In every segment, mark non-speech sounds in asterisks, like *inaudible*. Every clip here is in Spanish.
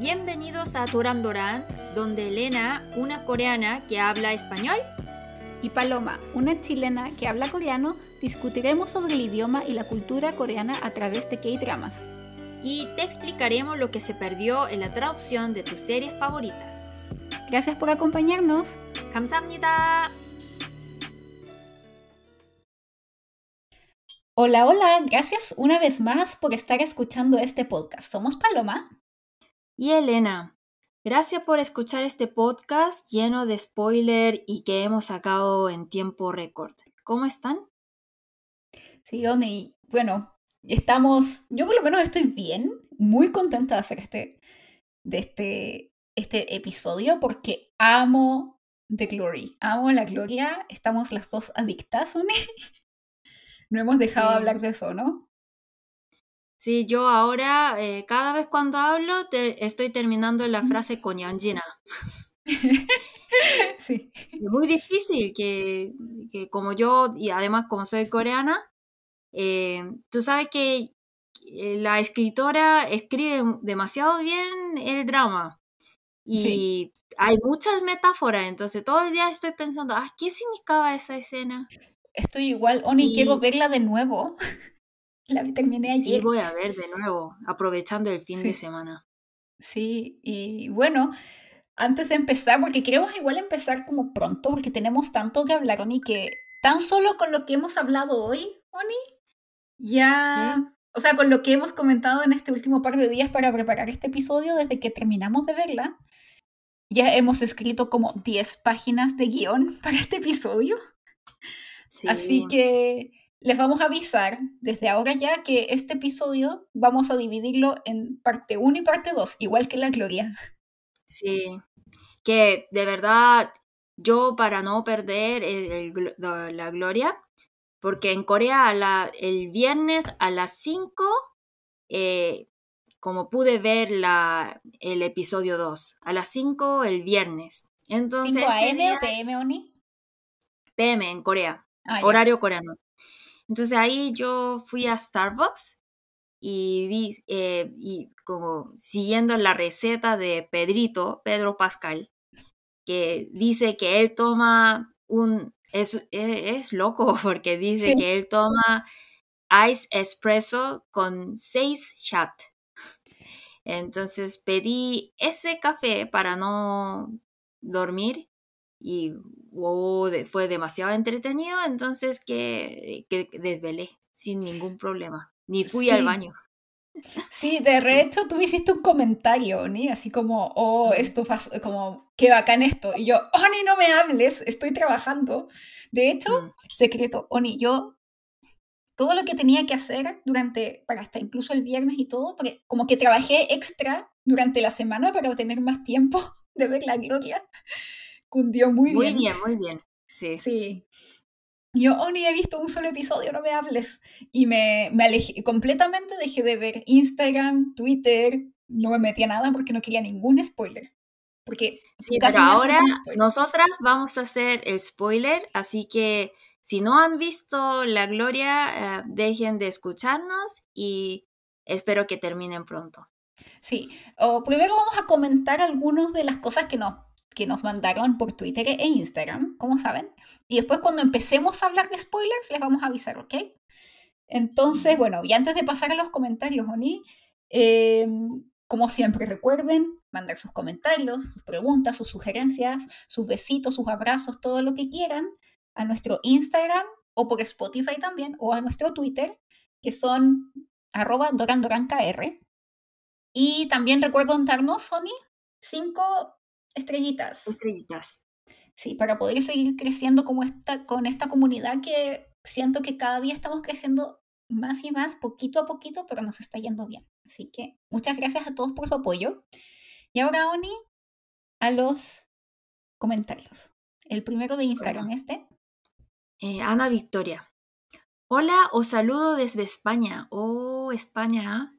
Bienvenidos a Doran Doran, donde Elena, una coreana que habla español, y Paloma, una chilena que habla coreano, discutiremos sobre el idioma y la cultura coreana a través de K-dramas. Y te explicaremos lo que se perdió en la traducción de tus series favoritas. Gracias por acompañarnos. 감사합니다. Hola, hola, gracias una vez más por estar escuchando este podcast. Somos Paloma y Elena, gracias por escuchar este podcast lleno de spoiler y que hemos sacado en tiempo récord. ¿Cómo están? Sí, Oni, bueno, estamos, yo por lo menos estoy bien, muy contenta de hacer este, de este, este episodio porque amo The Glory, amo la gloria, estamos las dos adictas, Oni. *laughs* No hemos dejado de Sí. hablar de eso, ¿no? Sí, yo ahora, eh, cada vez cuando hablo, te- estoy terminando la frase con Yanjina. *laughs* sí. Es muy difícil que, que como yo, y además como soy coreana, eh, tú sabes que eh, la escritora escribe demasiado bien el drama y Sí. hay muchas metáforas, entonces todo el día estoy pensando, ah, ¿qué significaba esa escena? Estoy igual, Oni, Y- quiero verla de nuevo. La terminé Sí, ayer. voy a ver de nuevo, aprovechando el fin de Sí. semana. Sí, y bueno, antes de empezar, porque queremos igual empezar como pronto, porque tenemos tanto que hablar, Oni, que tan solo con lo que hemos hablado hoy, Oni, ya, Sí. o sea, con lo que hemos comentado en este último par de días para preparar este episodio, desde que terminamos de verla, ya hemos escrito como 10 páginas de guion para este episodio. Sí. Así que les vamos a avisar desde ahora ya que este episodio vamos a dividirlo en parte 1 y parte 2, igual que la Gloria. Sí, que de verdad yo para no perder el- el glo- la, gloria, porque en Corea la- el viernes a las 5, eh, como pude ver la, el episodio 2, a las 5 el viernes. Entonces, 5 ese AM día- o PM, Oni. PM en Corea, Ah, horario coreano. Entonces ahí yo fui a Starbucks y vi, eh, y como siguiendo la receta de Pedrito, Pedro Pascal, que dice que él toma un, es, e- es loco *laughs* porque dice Sí. que él toma ice espresso con seis shots. Entonces pedí ese café para no dormir y wow, de- fue demasiado entretenido, entonces que, que desvelé sin ningún problema. Ni fui al Sí. baño. Sí, de *laughs* hecho tú me hiciste un comentario, Oni, así como, oh, esto como, qué bacán esto. Y yo, Oni, no me hables, estoy trabajando. De hecho, Mm, secreto, Oni, yo todo lo que tenía que hacer durante, para hasta incluso el viernes y todo, porque como que trabajé extra durante la semana para tener más tiempo *laughs* de ver la gloria, cundió muy, Muy bien. bien, muy bien. Sí. Sí. Yo, Oni, he visto un solo episodio, no me hables. Y me, me alejé completamente, dejé de ver Instagram, Twitter, no me metí a nada porque no quería ningún spoiler. Porque Sí, pero ahora nosotras vamos a hacer el spoiler, así que si no han visto La Gloria, eh, dejen de escucharnos y espero que terminen pronto. Sí, o primero vamos a comentar algunas de las cosas que nos, que nos mandaron por Twitter e Instagram, como saben. Y después cuando empecemos a hablar de spoilers, les vamos a avisar, ¿ok? Entonces, bueno, y antes de pasar a los comentarios, Oni, eh, como siempre recuerden mandar sus comentarios, sus preguntas, sus sugerencias, sus besitos, sus abrazos, todo lo que quieran a nuestro Instagram o por Spotify también, o a nuestro Twitter, que son arroba dorandorankr. Y también recuerden darnos, Sony, cinco estrellitas. Estrellitas. Sí, para poder seguir creciendo como esta, con esta comunidad que siento que cada día estamos creciendo más y más, poquito a poquito, pero nos está yendo bien. Así que muchas gracias a todos por su apoyo. Y ahora, Oni, a los comentarios. El primero de Instagram, este. Eh, Ana Victoria. Hola, os saludo desde España. Oh, España.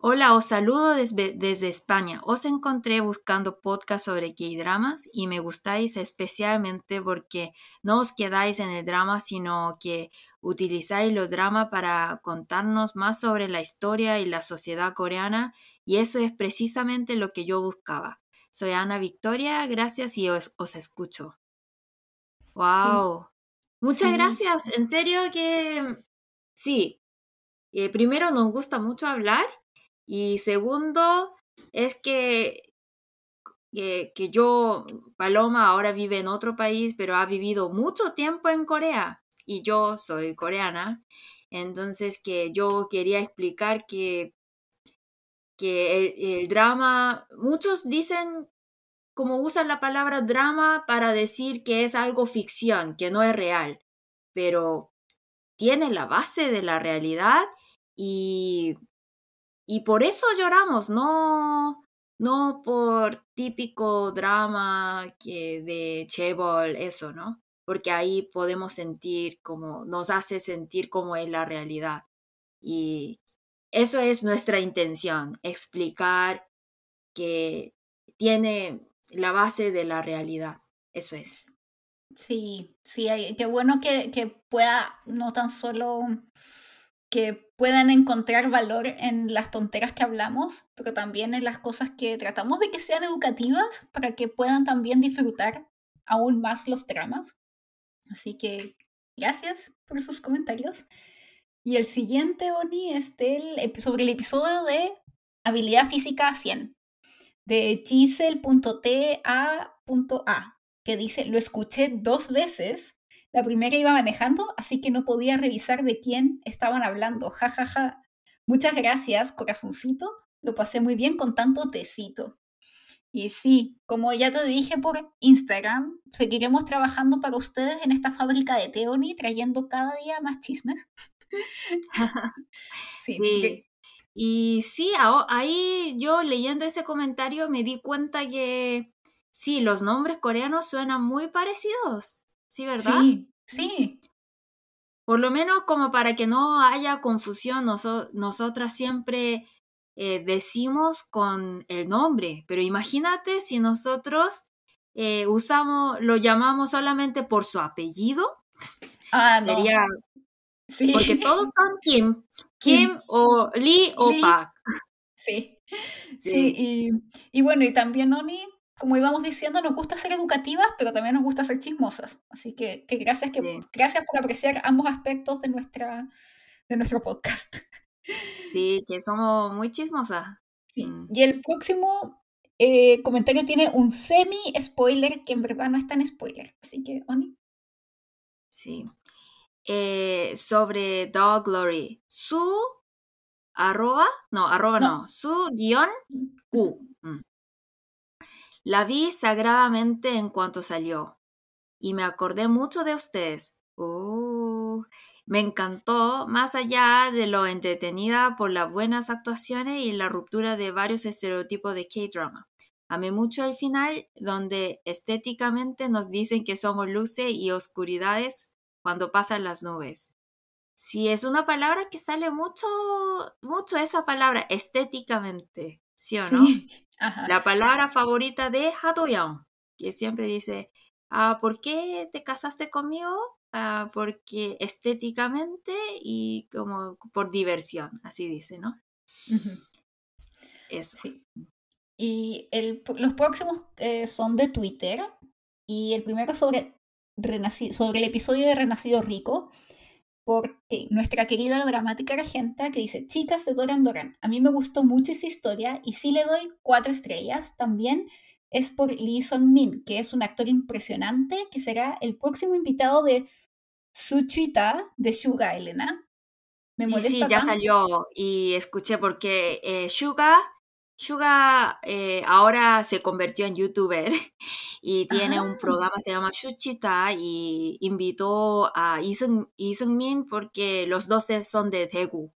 Hola, os saludo desde, desde España. Os encontré buscando podcast sobre K-dramas y me gustáis especialmente porque no os quedáis en el drama, sino que utilizáis los drama para contarnos más sobre la historia y la sociedad coreana y eso es precisamente lo que yo buscaba. Soy Ana Victoria, gracias y os, os escucho. ¡Wow! Muchas Sí. gracias, en serio que sí. Eh, primero nos gusta mucho hablar y segundo es que, que, yo, Paloma, ahora vive en otro país, pero ha vivido mucho tiempo en Corea y yo soy coreana. Entonces que yo quería explicar que, que el, el drama, muchos dicen como usan la palabra drama para decir que es algo ficción, que no es real, pero tiene la base de la realidad y, y por eso lloramos, no, no por típico drama que de Chebol, eso, ¿no? Porque ahí podemos sentir como, nos hace sentir como es la realidad. Y eso es nuestra intención, explicar que tiene la base de la realidad. Eso es. Sí, sí, qué bueno que, que pueda, no tan solo que puedan encontrar valor en las tonteras que hablamos, pero también en las cosas que tratamos de que sean educativas para que puedan también disfrutar aún más los dramas. Así que gracias por sus comentarios. Y el siguiente, Oni, es del, sobre el episodio de habilidad física 100 de gisel.ta.a, que dice, lo escuché dos veces. La primera iba manejando, así que no podía revisar de quién estaban hablando. Ja, ja, ja. Muchas gracias, corazoncito. Lo pasé muy bien con tanto tecito. Y sí, como ya te dije por Instagram, seguiremos trabajando para ustedes en esta fábrica de Teoni, trayendo cada día más chismes. *laughs* sí, Sí. Y sí, ahí yo leyendo ese comentario me di cuenta que sí, los nombres coreanos suenan muy parecidos. Sí, ¿verdad? sí, sí, Por lo menos como para que no haya confusión, noso- nosotras siempre eh, decimos con el nombre, pero imagínate si nosotros eh, usamos, lo llamamos solamente por su apellido, Ah, no. sería, Sí. porque todos son Kim, *laughs* Kim o Lee o. Park. Sí, sí, Sí. y, y bueno, y también, Oni, como íbamos diciendo, nos gusta ser educativas, pero también nos gusta ser chismosas. Así que, que gracias, que, Sí. gracias por apreciar ambos aspectos de, nuestra, de nuestro podcast. *laughs* Sí, que somos muy chismosas. Sí. Mm. Y el próximo eh, comentario tiene un semi-spoiler que en verdad no es tan spoiler. Así que, Oni. Sí. Eh, sobre Dog Glory. Su arroba, no, arroba No. no, su guion Q. La vi sagradamente en cuanto salió y me acordé mucho de ustedes. Uh, me encantó, más allá de lo entretenida por las buenas actuaciones y la ruptura de varios estereotipos de K-drama. Amé mucho el final, donde estéticamente nos dicen que somos luces y oscuridades cuando pasan las nubes. Sí, es una palabra que sale mucho, mucho esa palabra, estéticamente, ¿sí o no? Sí. Ajá. La palabra favorita de Hatoyang, que siempre dice, ah, ¿por qué te casaste conmigo? Ah, porque estéticamente y como por diversión, así dice, ¿no? Eso. Sí. Y el, los próximos eh, son de Twitter. Y el primero sobre, sobre el episodio de Renacido Rico. Porque nuestra querida dramática Argenta que dice, chicas de Doran Doran, a mí me gustó mucho esa historia y sí le doy cuatro estrellas. También es por Lee Son Min, que es un actor impresionante, que será el próximo invitado de Suchita de Suga Elena. Me Sí, molesta sí, ya tanto- salió y escuché porque eh, Suga, Suga eh, ahora se convirtió en youtuber *laughs* y tiene un Ah. programa se llama Shuchita y invitó a Lee Seung-min porque los dos son de Daegu.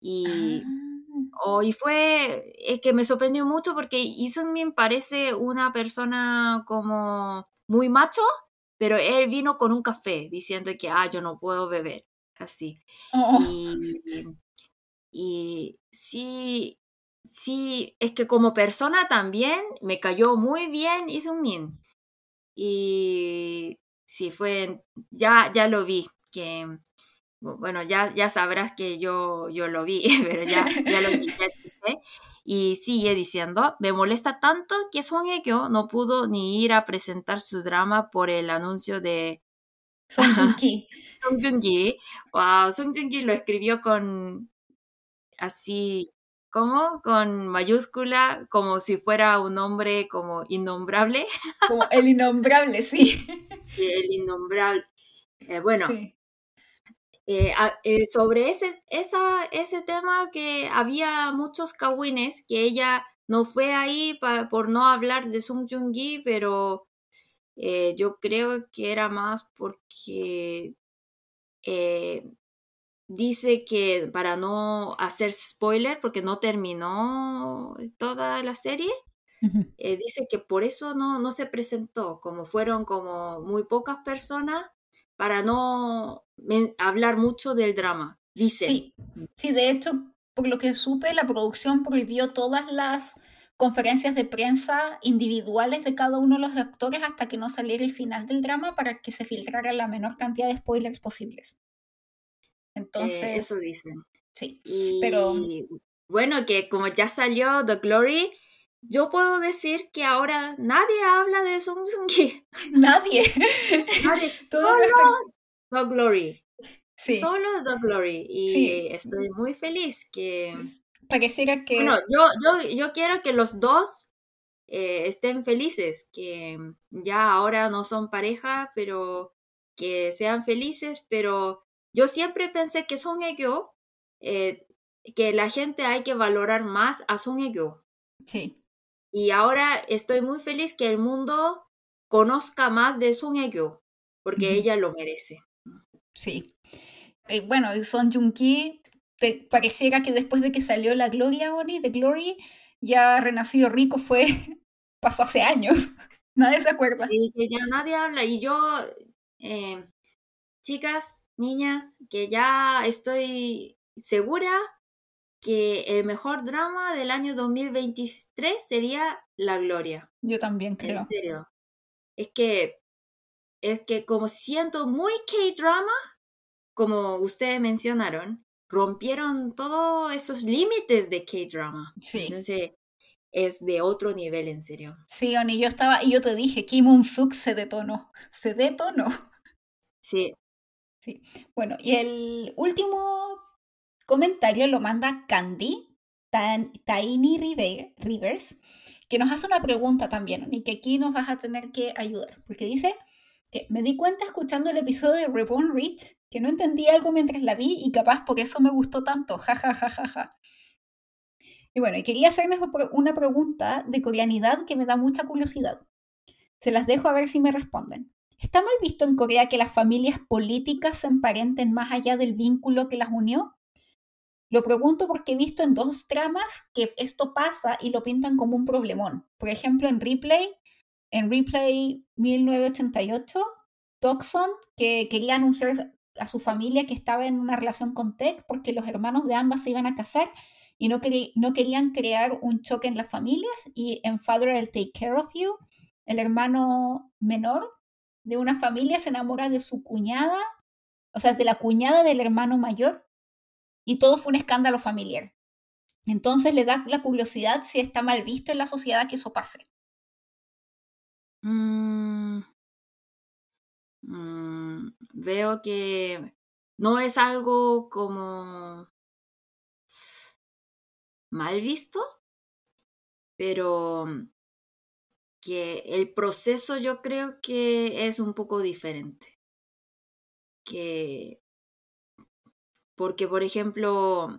Y, Ah. oh, y fue, es que me sorprendió mucho porque Seung-min parece una persona como muy macho, pero él vino con un café diciendo que, ah, yo no puedo beber, así. Oh. Y, Y sí, sí, es que como persona también me cayó muy bien Lee Min. Y sí, fue, ya, ya lo vi, que, bueno, ya, ya sabrás que yo, yo lo vi, *laughs* pero ya, ya lo vi, ya escuché. Y sigue diciendo, me molesta tanto que Song Hye-kyo no pudo ni ir a presentar su drama por el anuncio de *laughs* Song Joong-ki. Song *laughs* Joong-ki. Wow, Song Joong-ki lo escribió con así, ¿cómo? Con mayúscula, como si fuera un nombre como innombrable. *laughs* Como el innombrable, sí. El innombrable. Eh, bueno, eh, eh, sobre ese, esa, ese tema que había muchos kawines, que ella no fue ahí por no hablar de Sung Joong-gi, pero yo creo que era más porque dice que para no hacer spoiler, porque no terminó toda la serie, dice que por eso no, no se presentó, como fueron como muy pocas personas, para no hablar mucho del drama, dice. Sí, sí, de hecho, por lo que supe, la producción prohibió todas las conferencias de prensa individuales de cada uno de los actores hasta que no saliera el final del drama para que se filtrara la menor cantidad de spoilers posibles. Eh, Entonces, eso dicen. Sí, pero bueno, que como ya salió The Glory, yo puedo decir que ahora nadie habla de Song *laughs* Joong-ki. Nadie. nadie. *laughs* Solo The Glory. Sí. Solo The Glory. Y estoy muy feliz que... Pareciera que... Bueno, yo, yo, yo quiero que los dos eh, estén felices, que ya ahora no son pareja, pero que sean felices, pero yo siempre pensé que Son Egyo, eh, que la gente hay que valorar más a Son Egyo. Sí. Y ahora estoy muy feliz que el mundo conozca más de Song Hye-kyo, porque ella lo merece. Sí. Eh, bueno, Son Joong-ki pareciera que después de que salió la Gloria Oni de Glory, ya Renacido Rico fue, *laughs* pasó hace años. *laughs* nadie se acuerda. Sí, que ya nadie habla. Y yo, eh, chicas, niñas, que ya estoy segura que el mejor drama del año 2023 sería La Gloria. Yo también creo. En serio. Es que, es que como siento muy K-drama, como ustedes mencionaron, rompieron todos esos límites de K-drama. Sí. Entonces, es de otro nivel, en serio. Sí, Oni, yo estaba, y yo te dije, Kim Un-suk se detonó. Se detonó. Sí. Sí. Bueno, y el último comentario lo manda Candy, Tiny Rivers, que nos hace una pregunta también, y que aquí nos vas a tener que ayudar, porque dice que me di cuenta escuchando el episodio de Reborn Rich que no entendí algo mientras la vi y capaz por eso me gustó tanto, ja, ja, ja, ja, ja. Y bueno, quería hacerles una pregunta de coreanidad que me da mucha curiosidad. Se las dejo a ver si me responden. ¿Está mal visto en Corea que las familias políticas se emparenten más allá del vínculo que las unió? Lo pregunto porque he visto en dos tramas que esto pasa y lo pintan como un problemón. Por ejemplo, en Replay, en Replay 1988, Toxon, que quería anunciar a su familia que estaba en una relación con Tech porque los hermanos de ambas se iban a casar y no, no querían crear un choque en las familias. Y en Father, I'll Take Care of You, el hermano menor de una familia se enamora de su cuñada, o sea, de la cuñada del hermano mayor y todo fue un escándalo familiar. Entonces le da la curiosidad si está mal visto en la sociedad que eso pase. Mm, mm, veo que no es algo como mal visto, pero que el proceso yo creo que es un poco diferente. Que porque, por ejemplo,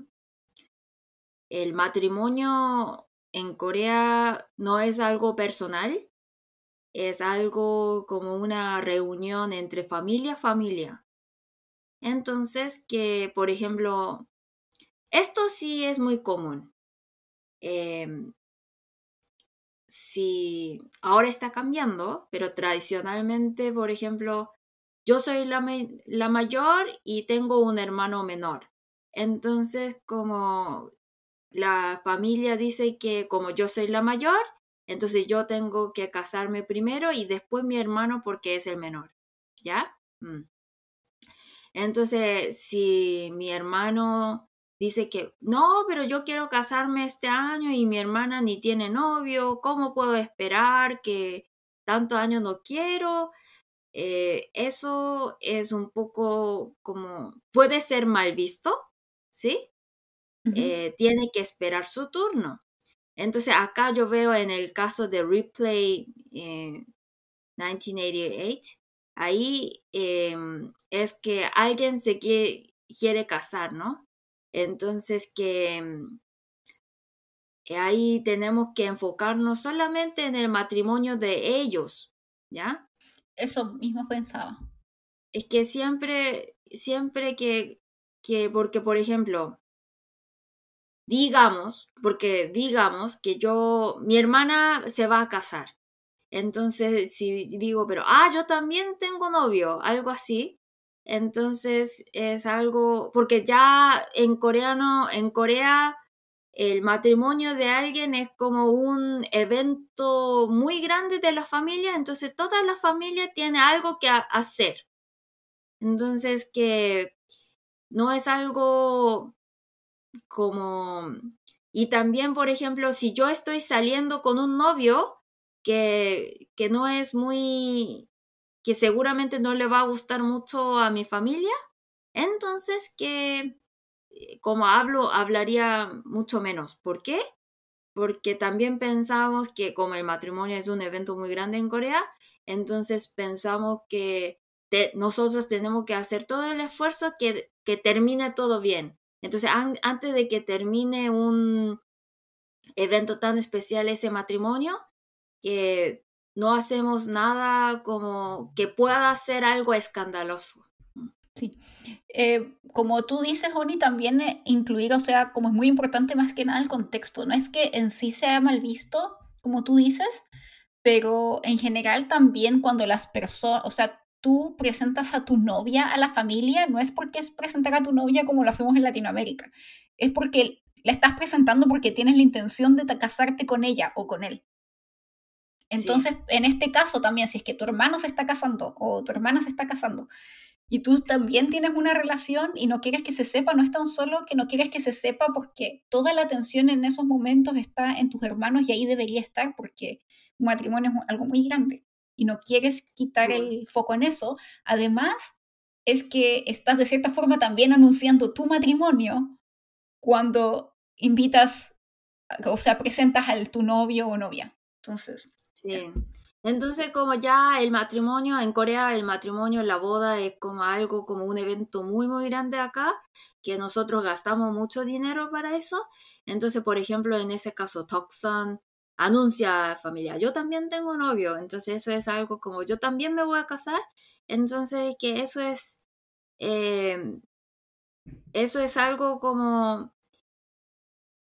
el matrimonio en Corea no es algo personal, es algo como una reunión entre familia familia. Entonces, que, por ejemplo, esto sí es muy común. Em, si ahora está cambiando, pero tradicionalmente, por ejemplo, yo soy la, la mayor y tengo un hermano menor. Entonces, como la familia dice que como yo soy la mayor, entonces yo tengo que casarme primero y después mi hermano porque es el menor. ¿Ya? Mm. Entonces, si mi hermano dice que no, pero yo quiero casarme este año y mi hermana ni tiene novio, ¿cómo puedo esperar que tantos años no quiero? Eh, eso es un poco como, puede ser mal visto, ¿sí? Eh, tiene que esperar su turno. Entonces acá yo veo en el caso de Replay 1988, ahí em, es que alguien se quiere, quiere casar, ¿no? Entonces que em, ahí tenemos que enfocarnos solamente en el matrimonio de ellos, ¿ya? Eso mismo pensaba. Es que siempre, siempre que, que, porque por ejemplo, digamos, porque digamos que yo, mi hermana se va a casar. Entonces, si digo, pero, ah, yo también tengo novio, algo así, entonces es algo, porque ya en coreano, en Corea, el matrimonio de alguien es como un evento muy grande de la familia, entonces toda la familia tiene algo que hacer. Entonces que no es algo como... Y también, por ejemplo, si yo estoy saliendo con un novio que, que no es muy... que seguramente no le va a gustar mucho a mi familia, entonces que eh, como hablo, hablaría mucho menos. ¿Por qué? Porque también pensamos que como el matrimonio es un evento muy grande en Corea, entonces pensamos que nosotros tenemos que hacer todo el esfuerzo que, que termine todo bien. Entonces, antes de que termine un evento tan especial, ese matrimonio, que no hacemos nada como que pueda ser algo escandaloso. Sí. Eh, como tú dices, Oni, también eh, incluir, o sea, como es muy importante más que nada el contexto. No es que en sí sea mal visto, como tú dices, pero en general también cuando las personas, o sea, tú presentas a tu novia a la familia, no es porque es presentar a tu novia como lo hacemos en Latinoamérica, es porque la estás presentando porque tienes la intención de casarte con ella o con él. Entonces, en este caso también, si es que tu hermano se está casando o tu hermana se está casando y tú también tienes una relación y no quieres que se sepa, no es tan solo que no quieres que se sepa porque toda la atención en esos momentos está en tus hermanos y ahí debería estar porque un matrimonio es algo muy grande y no quieres quitar el foco en eso, además es que estás de cierta forma también anunciando tu matrimonio cuando invitas, o sea, presentas a tu novio o novia. Entonces. Sí. Entonces, como ya el matrimonio, en Corea el matrimonio, la boda es como algo, como un evento muy, muy grande acá, que nosotros gastamos mucho dinero para eso. Entonces, por ejemplo, en ese caso, Toksan anuncia familia, yo también tengo novio, entonces eso es algo como yo también me voy a casar, entonces que eso es, eh, eso es algo como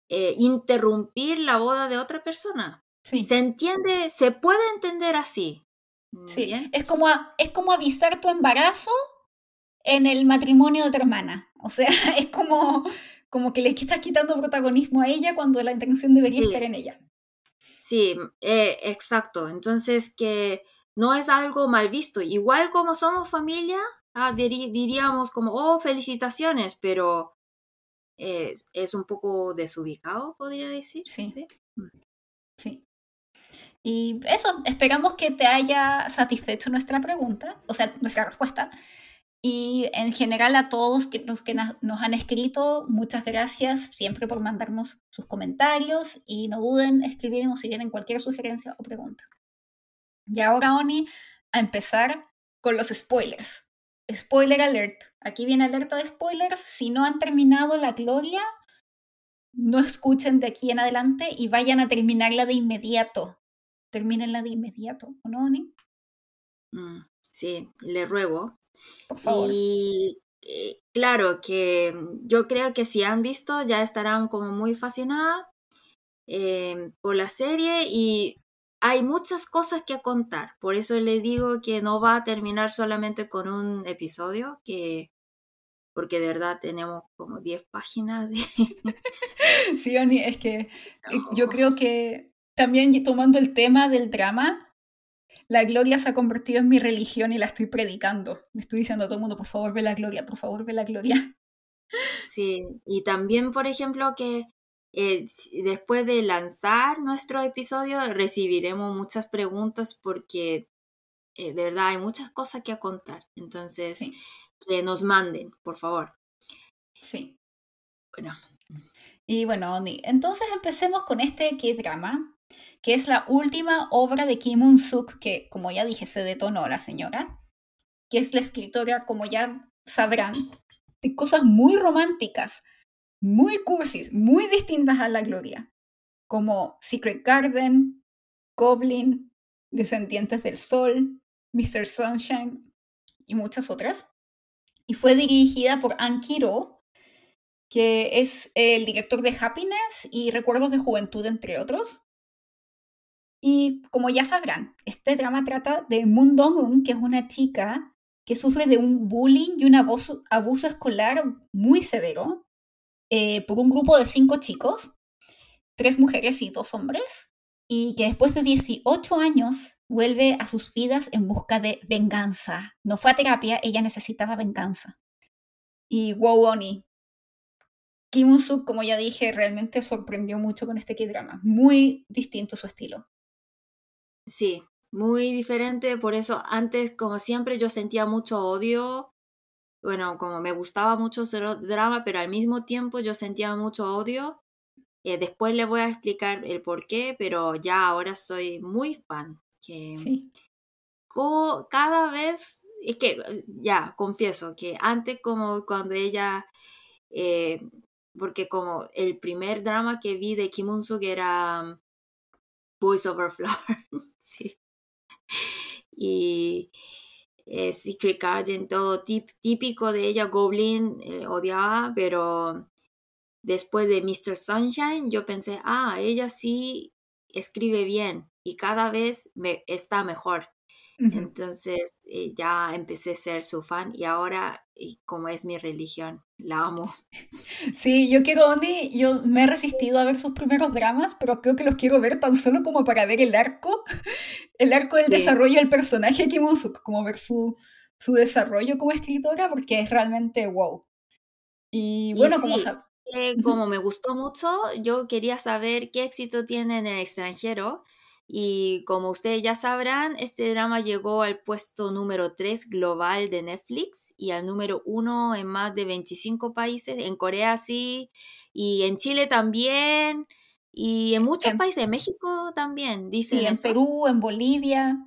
eh, interrumpir la boda de otra persona. Sí. Se entiende, se puede entender así. Sí, es como, es como avisar tu embarazo en el matrimonio de tu hermana. O sea, *laughs* es como, como que le estás quitando protagonismo a ella cuando la intención debería estar en ella. Sí, eh, exacto. Entonces que no es algo mal visto. Igual como somos familia, ah, diríamos como, oh, felicitaciones, pero es un poco desubicado, podría decir. Sí. Mm. sí. Y eso, esperamos que te haya satisfecho nuestra pregunta, o sea, nuestra respuesta. Y en general a todos los que nos han escrito, muchas gracias siempre por mandarnos sus comentarios y no duden en escribirnos si tienen cualquier sugerencia o pregunta. Y ahora, Oni, a empezar con los spoilers. Spoiler alert. Aquí viene alerta de spoilers. Si no han terminado la gloria, no escuchen de aquí en adelante y vayan a terminarla de inmediato. Termínenla de inmediato, ¿o no, Oni? Mm, sí, le ruego. Y eh, claro que yo creo que si han visto ya estarán como muy fascinadas em, por la serie y hay muchas cosas que contar. Por eso le digo que no va a terminar solamente con un episodio, que porque de verdad tenemos como 10 páginas de... *laughs* sí, Oni, es que eh, yo creo que también tomando el tema del drama, la gloria se ha convertido en mi religión y la estoy predicando. Me estoy diciendo a todo el mundo, por favor, ve la gloria, por favor, ve la gloria. Sí, y también, por ejemplo, que eh, después de lanzar nuestro episodio recibiremos muchas preguntas porque eh, de verdad hay muchas cosas que contar. Entonces, que nos manden, por favor. Sí. Bueno. Y bueno, Oni, entonces empecemos con este K-drama, que es la última obra de Kim Un-suk, que como ya dije, se detonó la señora, que es la escritora, como ya sabrán, de cosas muy románticas, muy cursis, muy distintas a la gloria, como Secret Garden, Goblin, Descendientes del Sol, Mr. Sunshine y muchas otras y fue dirigida por Ankiro, que es el director de Happiness y Recuerdos de Juventud, entre otros. Y como ya sabrán, este drama trata de Moon Dong-un, que es una chica que sufre de un bullying y un abuso, escolar muy severo eh, por un grupo de cinco chicos, tres mujeres y dos hombres, y que después de 18 años vuelve a sus vidas en busca de venganza. No fue a terapia, ella necesitaba venganza. Y wow, Oni. Kim Suk, como ya dije, realmente sorprendió mucho con este K-drama. Muy distinto su estilo. Sí, muy diferente. Por eso, antes, como siempre, yo sentía mucho odio. Bueno, como me gustaba mucho el drama, pero al mismo tiempo yo sentía mucho odio. Eh, después le voy a explicar el por qué, pero ya ahora soy muy fan que cada vez, es que ya, confieso que antes como cuando ella, eh, porque como el primer drama que vi de Kim Un-suk era Voice Over Floor, *laughs* sí. Y eh, Secret Garden, todo típico de ella, Goblin, eh, odiaba, pero después de Mr. Sunshine yo pensé, ah, ella sí escribe bien y cada vez me está mejor. Entonces eh, ya empecé a ser su fan y ahora, y como es mi religión, la amo. *laughs* Sí, yo quiero, Oni, yo me he resistido a ver sus primeros dramas, pero creo que los quiero ver tan solo como para ver el arco, *laughs* el arco del desarrollo del personaje Kim como ver su, su desarrollo como escritora, porque es realmente wow. Y bueno, como como me gustó mucho, yo quería saber qué éxito tiene en el extranjero. Y como ustedes ya sabrán, este drama llegó al puesto número 3 global de Netflix y al número 1 en más de 25 países. En Corea sí, y en Chile también, y en muchos países, en México también, dicen. Y en Perú, en Bolivia.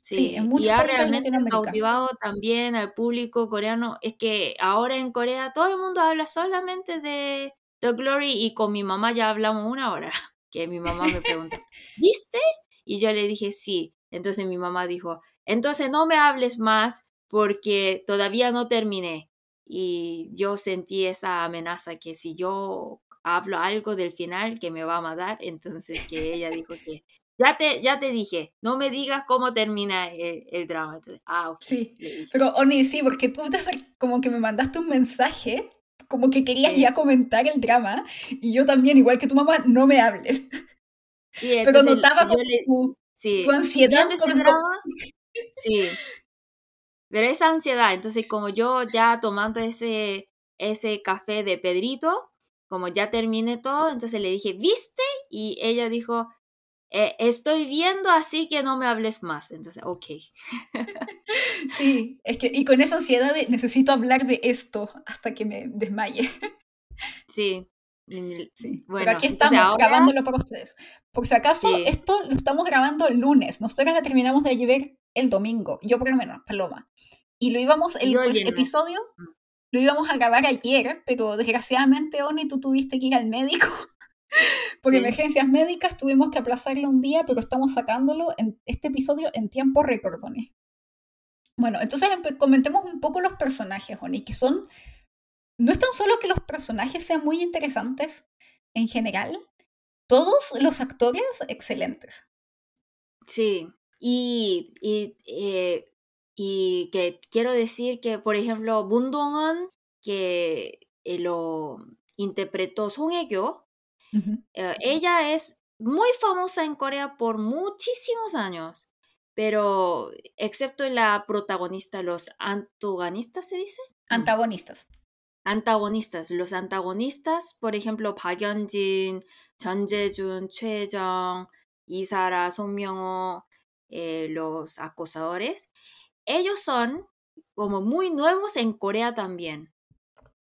Sí, en muchos y ha realmente cautivado también al público coreano. Es que ahora en Corea todo el mundo habla solamente de The Glory y con mi mamá ya hablamos una hora. Que mi mamá me pregunta, *laughs* ¿viste? Y yo le dije, sí. Entonces mi mamá dijo, entonces no me hables más porque todavía no terminé. Y yo sentí esa amenaza que si yo hablo algo del final que me va a matar, entonces que ella dijo que ya te, ya te dije, no me digas cómo termina el, drama. ah, ok. Sí, pero Oni, sí, porque tú te como que me mandaste un mensaje, como que querías ya comentar el drama, y yo también, igual que tu mamá, no me hables. Sí, *laughs* pero notaba como tu, sí. tu, ansiedad por drama. *laughs* Sí. Pero esa ansiedad, entonces como yo ya tomando ese, ese café de Pedrito, como ya terminé todo, entonces le dije, ¿viste? Y ella dijo, eh, estoy viendo así que no me hables más. Entonces, ok. *laughs* sí, es que, y con esa ansiedad de necesito hablar de esto hasta que me desmaye. *laughs* Sí. Sí, bueno, pero aquí estamos grabándolo para ustedes. Por si acaso, esto lo estamos grabando el lunes. Nosotros la terminamos de llevar el domingo. Yo por lo menos, Paloma. Y lo íbamos, el, el episodio, mm. lo íbamos a grabar ayer, pero desgraciadamente, Oni, tú tuviste que ir al médico. Por emergencias médicas tuvimos que aplazarlo un día, pero estamos sacándolo en este episodio en tiempo récord, Oni. Bueno, entonces comentemos un poco los personajes, Oni, que son... No es tan solo que los personajes sean muy interesantes en general, todos los actores excelentes. Sí, y, y, eh, y que quiero decir que, por ejemplo, Bundongan que eh, lo interpretó Song Hye-kyo. Eh, ella es muy famosa en Corea por muchísimos años, pero excepto la protagonista, los antagonistas se dice. Antagonistas. Antagonistas. Los antagonistas, por ejemplo, Park Hyun-jin, Jeon Jae-jun, Choi Jung, Isara, Son Myung-ho, eh, los acosadores, ellos son como muy nuevos en Corea también.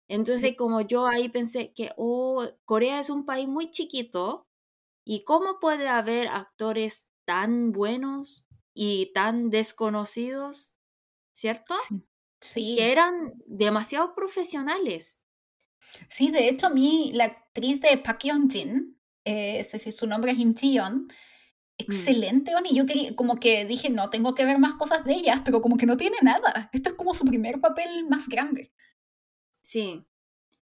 Entonces, como yo ahí pensé que, oh, Corea es un país muy chiquito y cómo puede haber actores tan buenos y tan desconocidos, ¿cierto? Sí. Que eran demasiado profesionales. Sí, de hecho, a mí, la actriz de Park Yeon-jin, eh, su, su nombre es Im Ji-yeon, excelente, Oni. Yo quería, como que dije, no, tengo que ver más cosas de ellas, pero como que no tiene nada. Esto es como su primer papel más grande. Sí.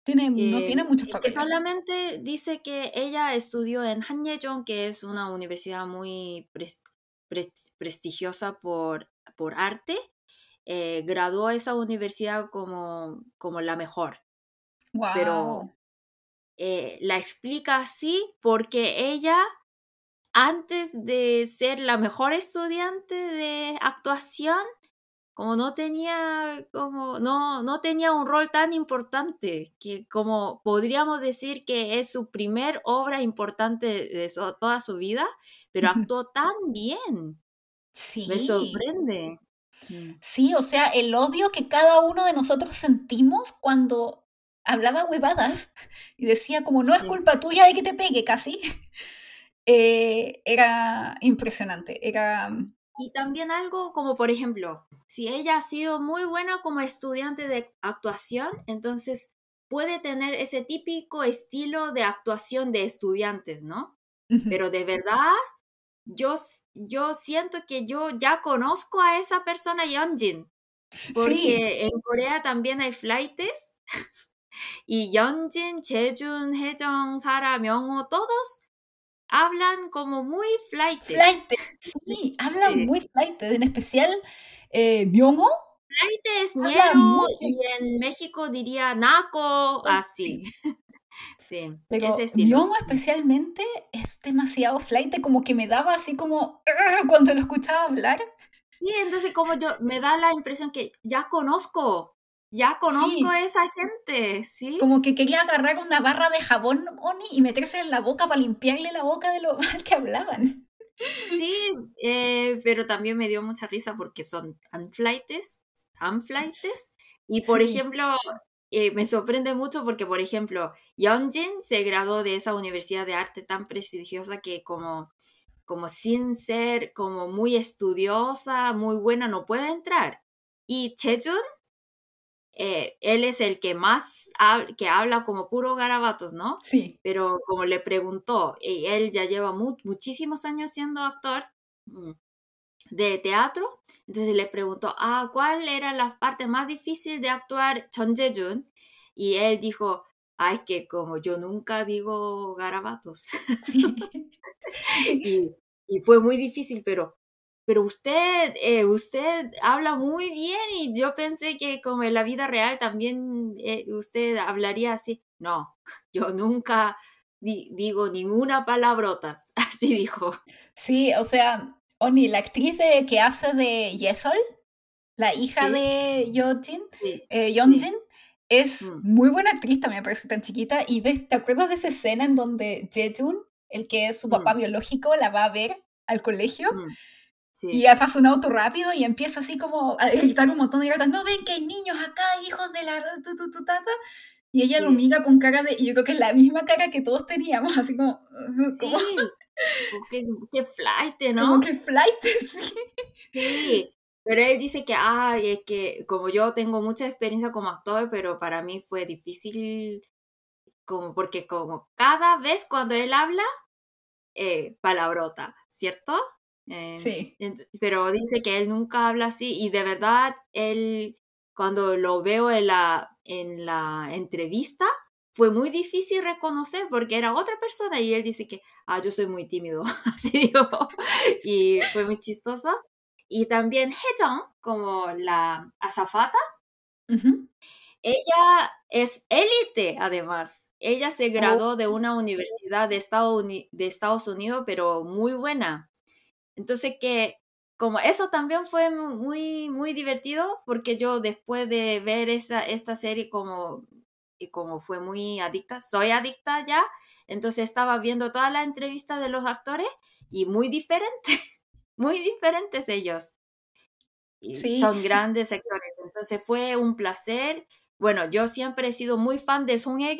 Tiene, no Eh, tiene muchos es que papeles. solamente dice que ella estudió en Hanyejong, que es una universidad muy pres- pres- prestigiosa por, por arte. Eh, graduó a esa universidad como, como la mejor, Wow. pero eh, la explica así porque ella, antes de ser la mejor estudiante de actuación, como no tenía como no, no tenía un rol tan importante que como podríamos decir que es su primer obra importante de so- toda su vida, pero actuó tan bien. Sí. Me sorprende. Mm. Sí, o sea, el odio que cada uno de nosotros sentimos cuando hablaba huevadas y decía como no es culpa tuya de que te pegue casi, *laughs* eh, era impresionante. Era Y también algo como, por ejemplo, si ella ha sido muy buena como estudiante de actuación, entonces puede tener ese típico estilo de actuación de estudiantes, ¿no? Pero de verdad, yo, yo siento que yo ya conozco a esa persona, Yeonjin, sí, porque en Corea también hay flightes *laughs* y Yeonjin, Jaejun, Haejong, Sara, Myungho, todos hablan como muy flightes. flight, sí, *laughs* habla Sí. muy flight, en especial eh, Myungho, Flight es habla ñero y en México diría naco, así. *laughs* Sí, Pero ese estilo. Myungho especialmente es demasiado flight, como que me daba así como *laughs* cuando lo escuchaba hablar. Sí, entonces como yo me da la impresión que ya conozco, ya conozco Sí. a esa gente, ¿sí? Como que quería agarrar una barra de jabón Oni y meterse en la boca para limpiarle la boca de lo *laughs* mal que hablaban. Sí, eh, pero también me dio mucha risa porque son tan flightes, tan flightes. Y por Sí. ejemplo, eh, me sorprende mucho porque, por ejemplo, Yeonjin se graduó de esa universidad de arte tan prestigiosa que como, como sin ser como muy estudiosa, muy buena, no puede entrar. Y Chejun, eh, él es el que más que habla como puro garabatos, ¿no? Sí. pero como le preguntó, y él ya lleva mu- muchísimos años siendo actor mm, de teatro, entonces le preguntó, ah, ¿cuál era la parte más difícil de actuar Chon Jae-jun? Y él dijo, es que como yo nunca digo garabatos. Sí. *laughs* y, y fue muy difícil, pero, pero usted, eh, usted habla muy bien y yo pensé que como en la vida real también eh, usted hablaría así. No, *laughs* yo nunca di- digo ninguna palabrotas, *laughs* así dijo. Sí, o sea, Oni, la actriz de- que hace de Yesol, la hija Sí. de Yeonjin, Sí, eh, Yeonjin, es Mm. muy buena actriz también, parece tan chiquita. Y ves, ¿te acuerdas de esa escena en donde Jejun, el que es su papá Mm. biológico, la va a ver al colegio? mm, sí, Y pasa un auto rápido y empieza así como a gritar un montón de gatas, no ven que hay niños acá, hijos de la tu, tu, tu, tata. Y ella lo Sí. mira con cara de, y yo creo que es la misma cara que todos teníamos, así como, *laughs* sí. como, qué, qué flight, ¿no? como que flight, *laughs* sí. Sí, pero él dice que, ah, es que como yo tengo mucha experiencia como actor, pero para mí fue difícil, como porque como cada vez cuando él habla, eh, palabrota, ¿cierto? Eh, Sí. pero dice que él nunca habla así y de verdad él, cuando lo veo en la, en la entrevista, fue muy difícil reconocer porque era otra persona y él dice que, ah, yo soy muy tímido, *laughs* así digo, y fue muy chistoso. Y también Hejong, como la azafata, ella es élite, además. Ella se graduó de una universidad de Estados Unidos, pero muy buena. Entonces que como eso también fue muy, muy divertido porque yo después de ver esa, esta serie como, y como fue muy adicta, soy adicta ya, entonces estaba viendo toda la entrevista de los actores y muy diferentes, *laughs* muy diferentes ellos. Y Son grandes actores, entonces fue un placer. Bueno, yo siempre he sido muy fan de Song Hye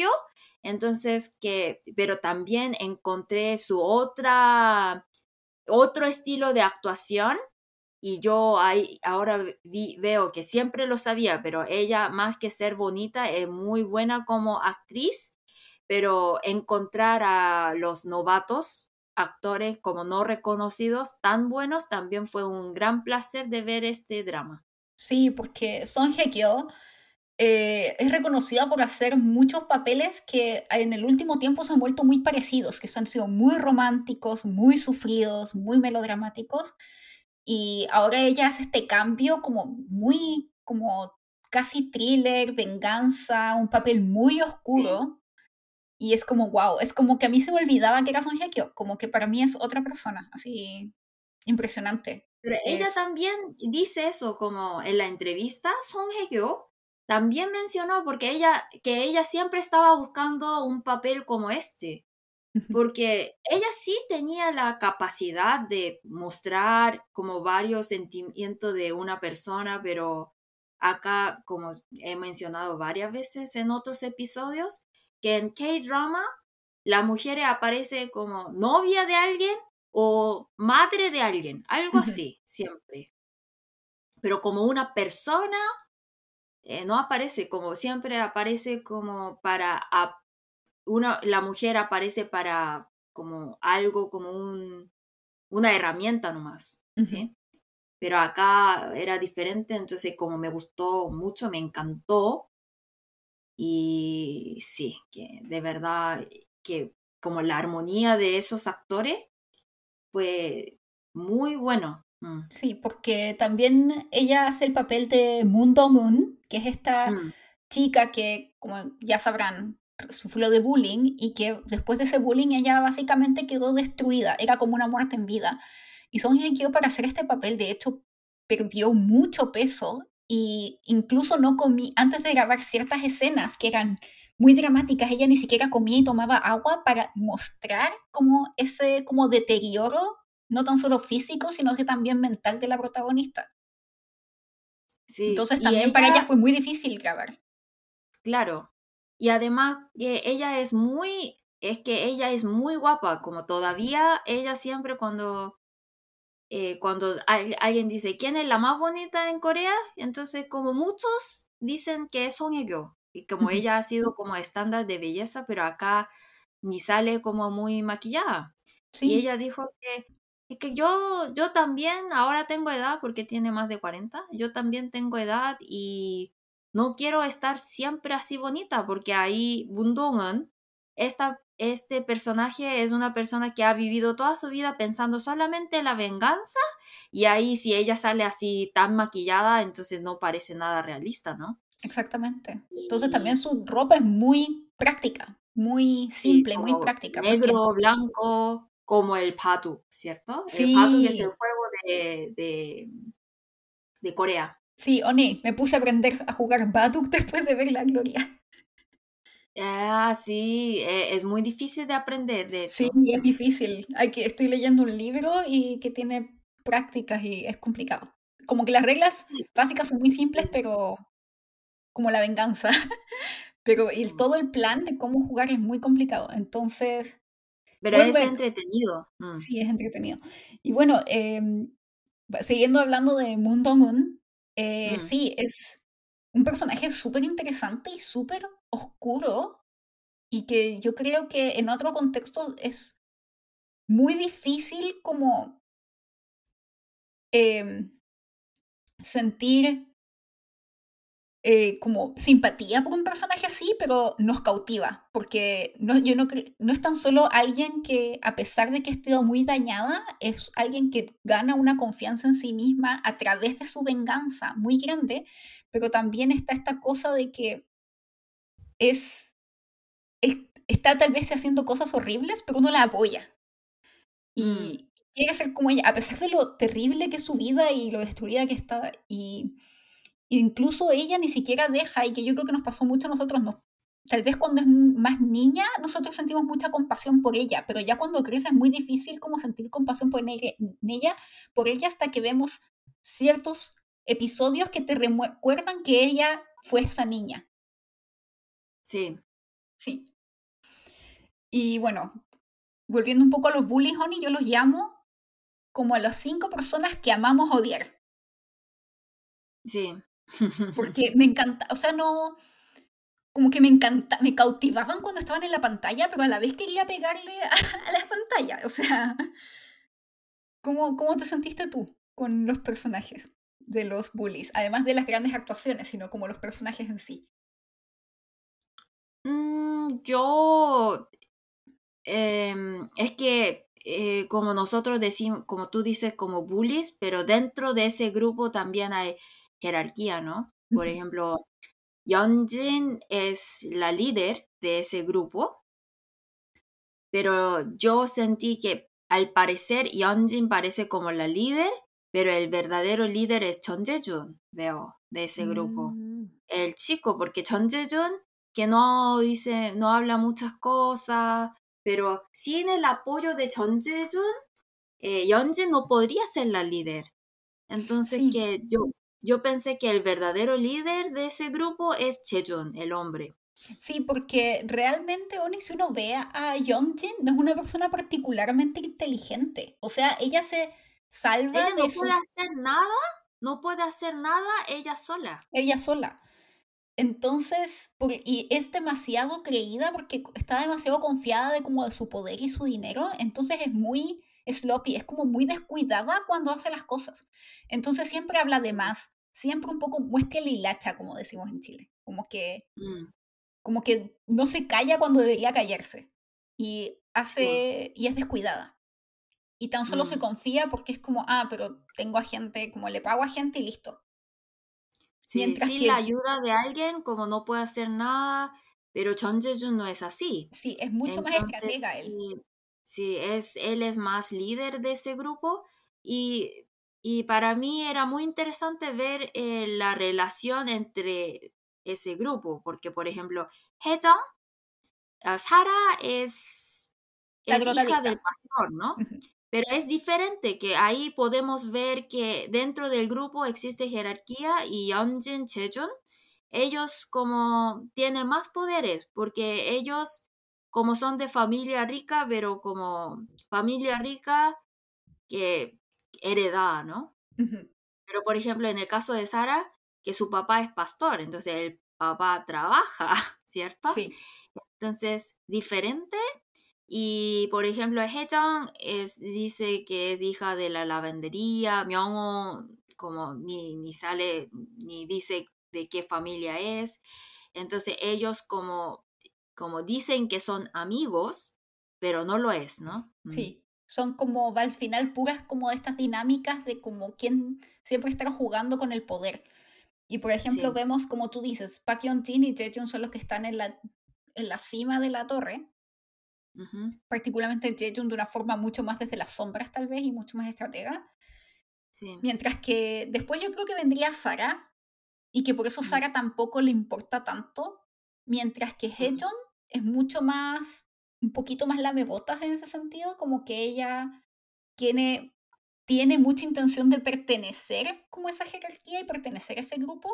entonces que, pero también encontré su otra otro estilo de actuación y yo ahí, ahora veo que siempre lo sabía, pero ella más que ser bonita es muy buena como actriz, pero encontrar a los novatos actores como no reconocidos tan buenos también fue un gran placer de ver este drama. Sí, porque Son Hye Kyo eh, es reconocida por hacer muchos papeles que en el último tiempo se han vuelto muy parecidos, que han sido muy románticos, muy sufridos, muy melodramáticos. Y ahora ella hace este cambio como muy, como casi thriller, venganza, un papel muy oscuro. Y es como, wow, es como que a mí se me olvidaba que era Son Hye como que para mí es otra persona, así impresionante. Pero ella también dice eso, como en la entrevista, Son Hye también mencionó porque ella, que ella siempre estaba buscando un papel como este, porque ella sí tenía la capacidad de mostrar como varios sentimientos de una persona, pero acá, como he mencionado varias veces en otros episodios, que en K-Drama la mujer aparece como novia de alguien o madre de alguien, algo así, siempre. Pero como una persona eh, no aparece como siempre aparece como para una la mujer aparece para como algo como un una herramienta nomás sí pero acá era diferente entonces como me gustó mucho me encantó. Y sí que de verdad que como la armonía de esos actores fue muy bueno Mm. Sí, porque también ella hace el papel de Moon Dong-un, que es esta mm. chica que, como ya sabrán, sufrió de bullying y que después de ese bullying ella básicamente quedó destruida, era como una muerte en vida. Y Song Hye-kyo para hacer este papel, de hecho, perdió mucho peso y incluso no comí, antes de grabar ciertas escenas que eran muy dramáticas, ella ni siquiera comía y tomaba agua para mostrar como ese como deterioro no tan solo físico, sino que también mental de la protagonista. Sí, Entonces también para ella fue muy difícil grabar. Claro. Y además que ella es muy, es que ella es muy guapa, como todavía ella siempre cuando, eh, cuando alguien dice, ¿quién es la más bonita en Corea? Entonces como muchos dicen que es Song Y como ella ha sido como estándar de belleza, pero acá ni sale como muy maquillada. Y ella dijo que es que yo, yo también ahora tengo edad porque tiene más de 40. Yo también tengo edad y no quiero estar siempre así bonita porque ahí Bundongan, esta, este personaje es una persona que ha vivido toda su vida pensando solamente en la venganza y ahí si ella sale así tan maquillada, entonces no parece nada realista, ¿no? Exactamente. Entonces también su ropa es muy práctica, muy simple, muy práctica. Negro, blanco, como el Patu, ¿cierto? El Patu es el juego de, de, Corea. Sí, Oni, me puse a aprender a jugar Batuk *laughs* después de ver la gloria. Ah, sí, e, es muy difícil de aprender de Sí, es difícil. Hay que, estoy leyendo un libro y que tiene prácticas y es complicado. Como que las reglas básicas son muy simples, pero como la venganza. *laughs* pero el, todo el plan de cómo jugar es muy complicado. Entonces, pero es entretenido. Mm. Sí, es entretenido. Y bueno, em, siguiendo hablando de Moon Dong-un, eh, mm. sí, es un personaje súper interesante y súper oscuro y que yo creo que en otro contexto es muy difícil como em, sentir eh, como simpatía por un personaje así, pero nos cautiva, porque no, yo no, no es tan solo alguien que, a pesar de que esté muy dañada, es alguien que gana una confianza en sí misma a través de su venganza muy grande, pero también está esta cosa de que es, está tal vez haciendo cosas horribles, pero uno la apoya. Mm. Y quiere ser como ella, a pesar de lo terrible que es su vida y lo destruida que está. Y incluso ella ni siquiera deja, y que yo creo que nos pasó mucho a nosotros, no, tal vez cuando es más niña, nosotros sentimos mucha compasión por ella, pero ya cuando crece es muy difícil como sentir compasión por ella, por ella hasta que vemos ciertos episodios que te recuerdan que ella fue esa niña. Sí. Sí. Y bueno, volviendo un poco a los bullies, Honey, yo los llamo como a las cinco personas que amamos odiar. Sí. Porque me encanta, o sea, no, como que me encanta, me cautivaban cuando estaban en la pantalla, pero a la vez quería pegarle *laughs* a, la pantalla. O sea, ¿cómo, ¿cómo te sentiste tú con los personajes de los bullies? Además de las grandes actuaciones, sino como los personajes en sí. Mm, yo, em, es que eh, como nosotros decimos, como tú dices, como bullies, pero dentro de ese grupo también hay jerarquía, ¿no? Por ejemplo, Yeonjin es la líder de ese grupo, pero yo sentí que al parecer Yeonjin parece como la líder, pero el verdadero líder es Chon Jae-jun, veo, de ese grupo. Mm. El chico, porque Chon Jae-jun, que no dice, no habla muchas cosas, pero sin el apoyo de Chon Jae-jun, eh, Yeonjin no podría ser la líder. Entonces que yo yo pensé que el verdadero líder de ese grupo es Chejun, el hombre. Sí, porque realmente, Oni, si uno ve a Yeonjin, no es una persona particularmente inteligente. O sea, ella se salva ella no puede hacer nada, no puede hacer nada ella sola. Ella sola. Entonces, y es demasiado creída porque está demasiado confiada de como de su poder y su dinero, entonces es muy sloppy, es como muy descuidada cuando hace las cosas. Entonces siempre habla de más, siempre un poco muestra el hilacha, como decimos en Chile. Como que, mm. como que no se calla cuando debería callarse. Y hace, y es descuidada. Y tan solo se mm. confía porque es como, ah, pero tengo a gente, como le pago a gente y listo. Sí, sin la ayuda de alguien, como no puede hacer nada, pero Chon Jae-jun no es así. Sí, es mucho más estratega él. Sí, es, él es más líder de ese grupo y y para mí era muy interesante ver eh, la relación entre ese grupo, porque por ejemplo, Hejong, uh, Sara es, es hija del pastor, ¿no? Pero es diferente que ahí podemos ver que dentro del grupo existe jerarquía y Yeonjin, Chejun, ellos como tienen más poderes porque ellos como son de familia rica, pero como familia rica que heredada, ¿no? Pero, por ejemplo, en el caso de Sara, que su papá es pastor, entonces el papá trabaja, *laughs* ¿cierto? Sí. Entonces, diferente. Y, por ejemplo, Hechang es, dice que es hija de la lavandería, Myongo como ni, ni sale, ni dice de qué familia es. Entonces, ellos como, como dicen que son amigos, pero no lo es, ¿no? Sí son como al final puras como estas dinámicas de como quien siempre está jugando con el poder. Y por ejemplo vemos, como tú dices, Park Jin y Jejun son los que están en la, en la cima de la torre. Particularmente Jejun de una forma mucho más desde las sombras tal vez y mucho más estratega. Mientras que después yo creo que vendría Sara y que por eso Sara tampoco le importa tanto. Mientras que Hejun es mucho más un poquito más lamebotas en ese sentido, como que ella tiene, tiene mucha intención de pertenecer como a esa jerarquía y pertenecer a ese grupo.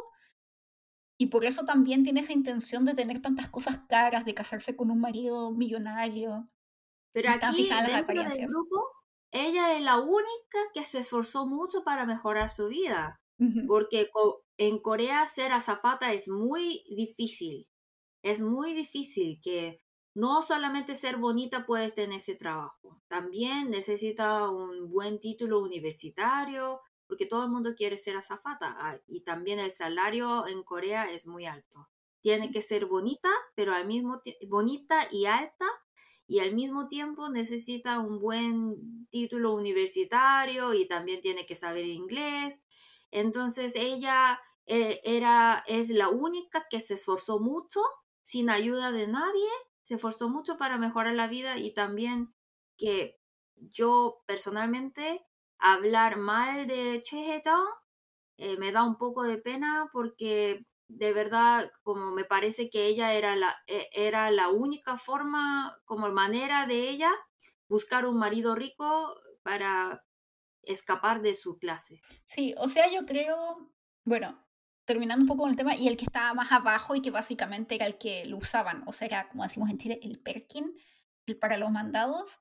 Y por eso también tiene esa intención de tener tantas cosas caras, de casarse con un marido millonario. Pero aquí, dentro del grupo, ella es la única que se esforzó mucho para mejorar su vida. Porque en Corea ser azafata es muy difícil. Es muy difícil que no solamente ser bonita puedes tener ese trabajo, también necesita un buen título universitario, porque todo el mundo quiere ser azafata ah, y también el salario en Corea es muy alto. Tiene que ser bonita, pero al mismo bonita y alta y al mismo tiempo necesita un buen título universitario y también tiene que saber inglés. Entonces ella eh, era es la única que se esforzó mucho sin ayuda de nadie, se esforzó mucho para mejorar la vida y también que yo personalmente hablar mal de Choi Hye-jung eh, me da un poco de pena porque de verdad como me parece que ella era la, e, era la única forma, como manera de ella buscar un marido rico para escapar de su clase. Sí, o sea, yo creo, bueno, terminando un poco con el tema, y el que estaba más abajo y que básicamente era el que lo usaban, o sea, era, como decimos en Chile, el Perkin, el para los mandados,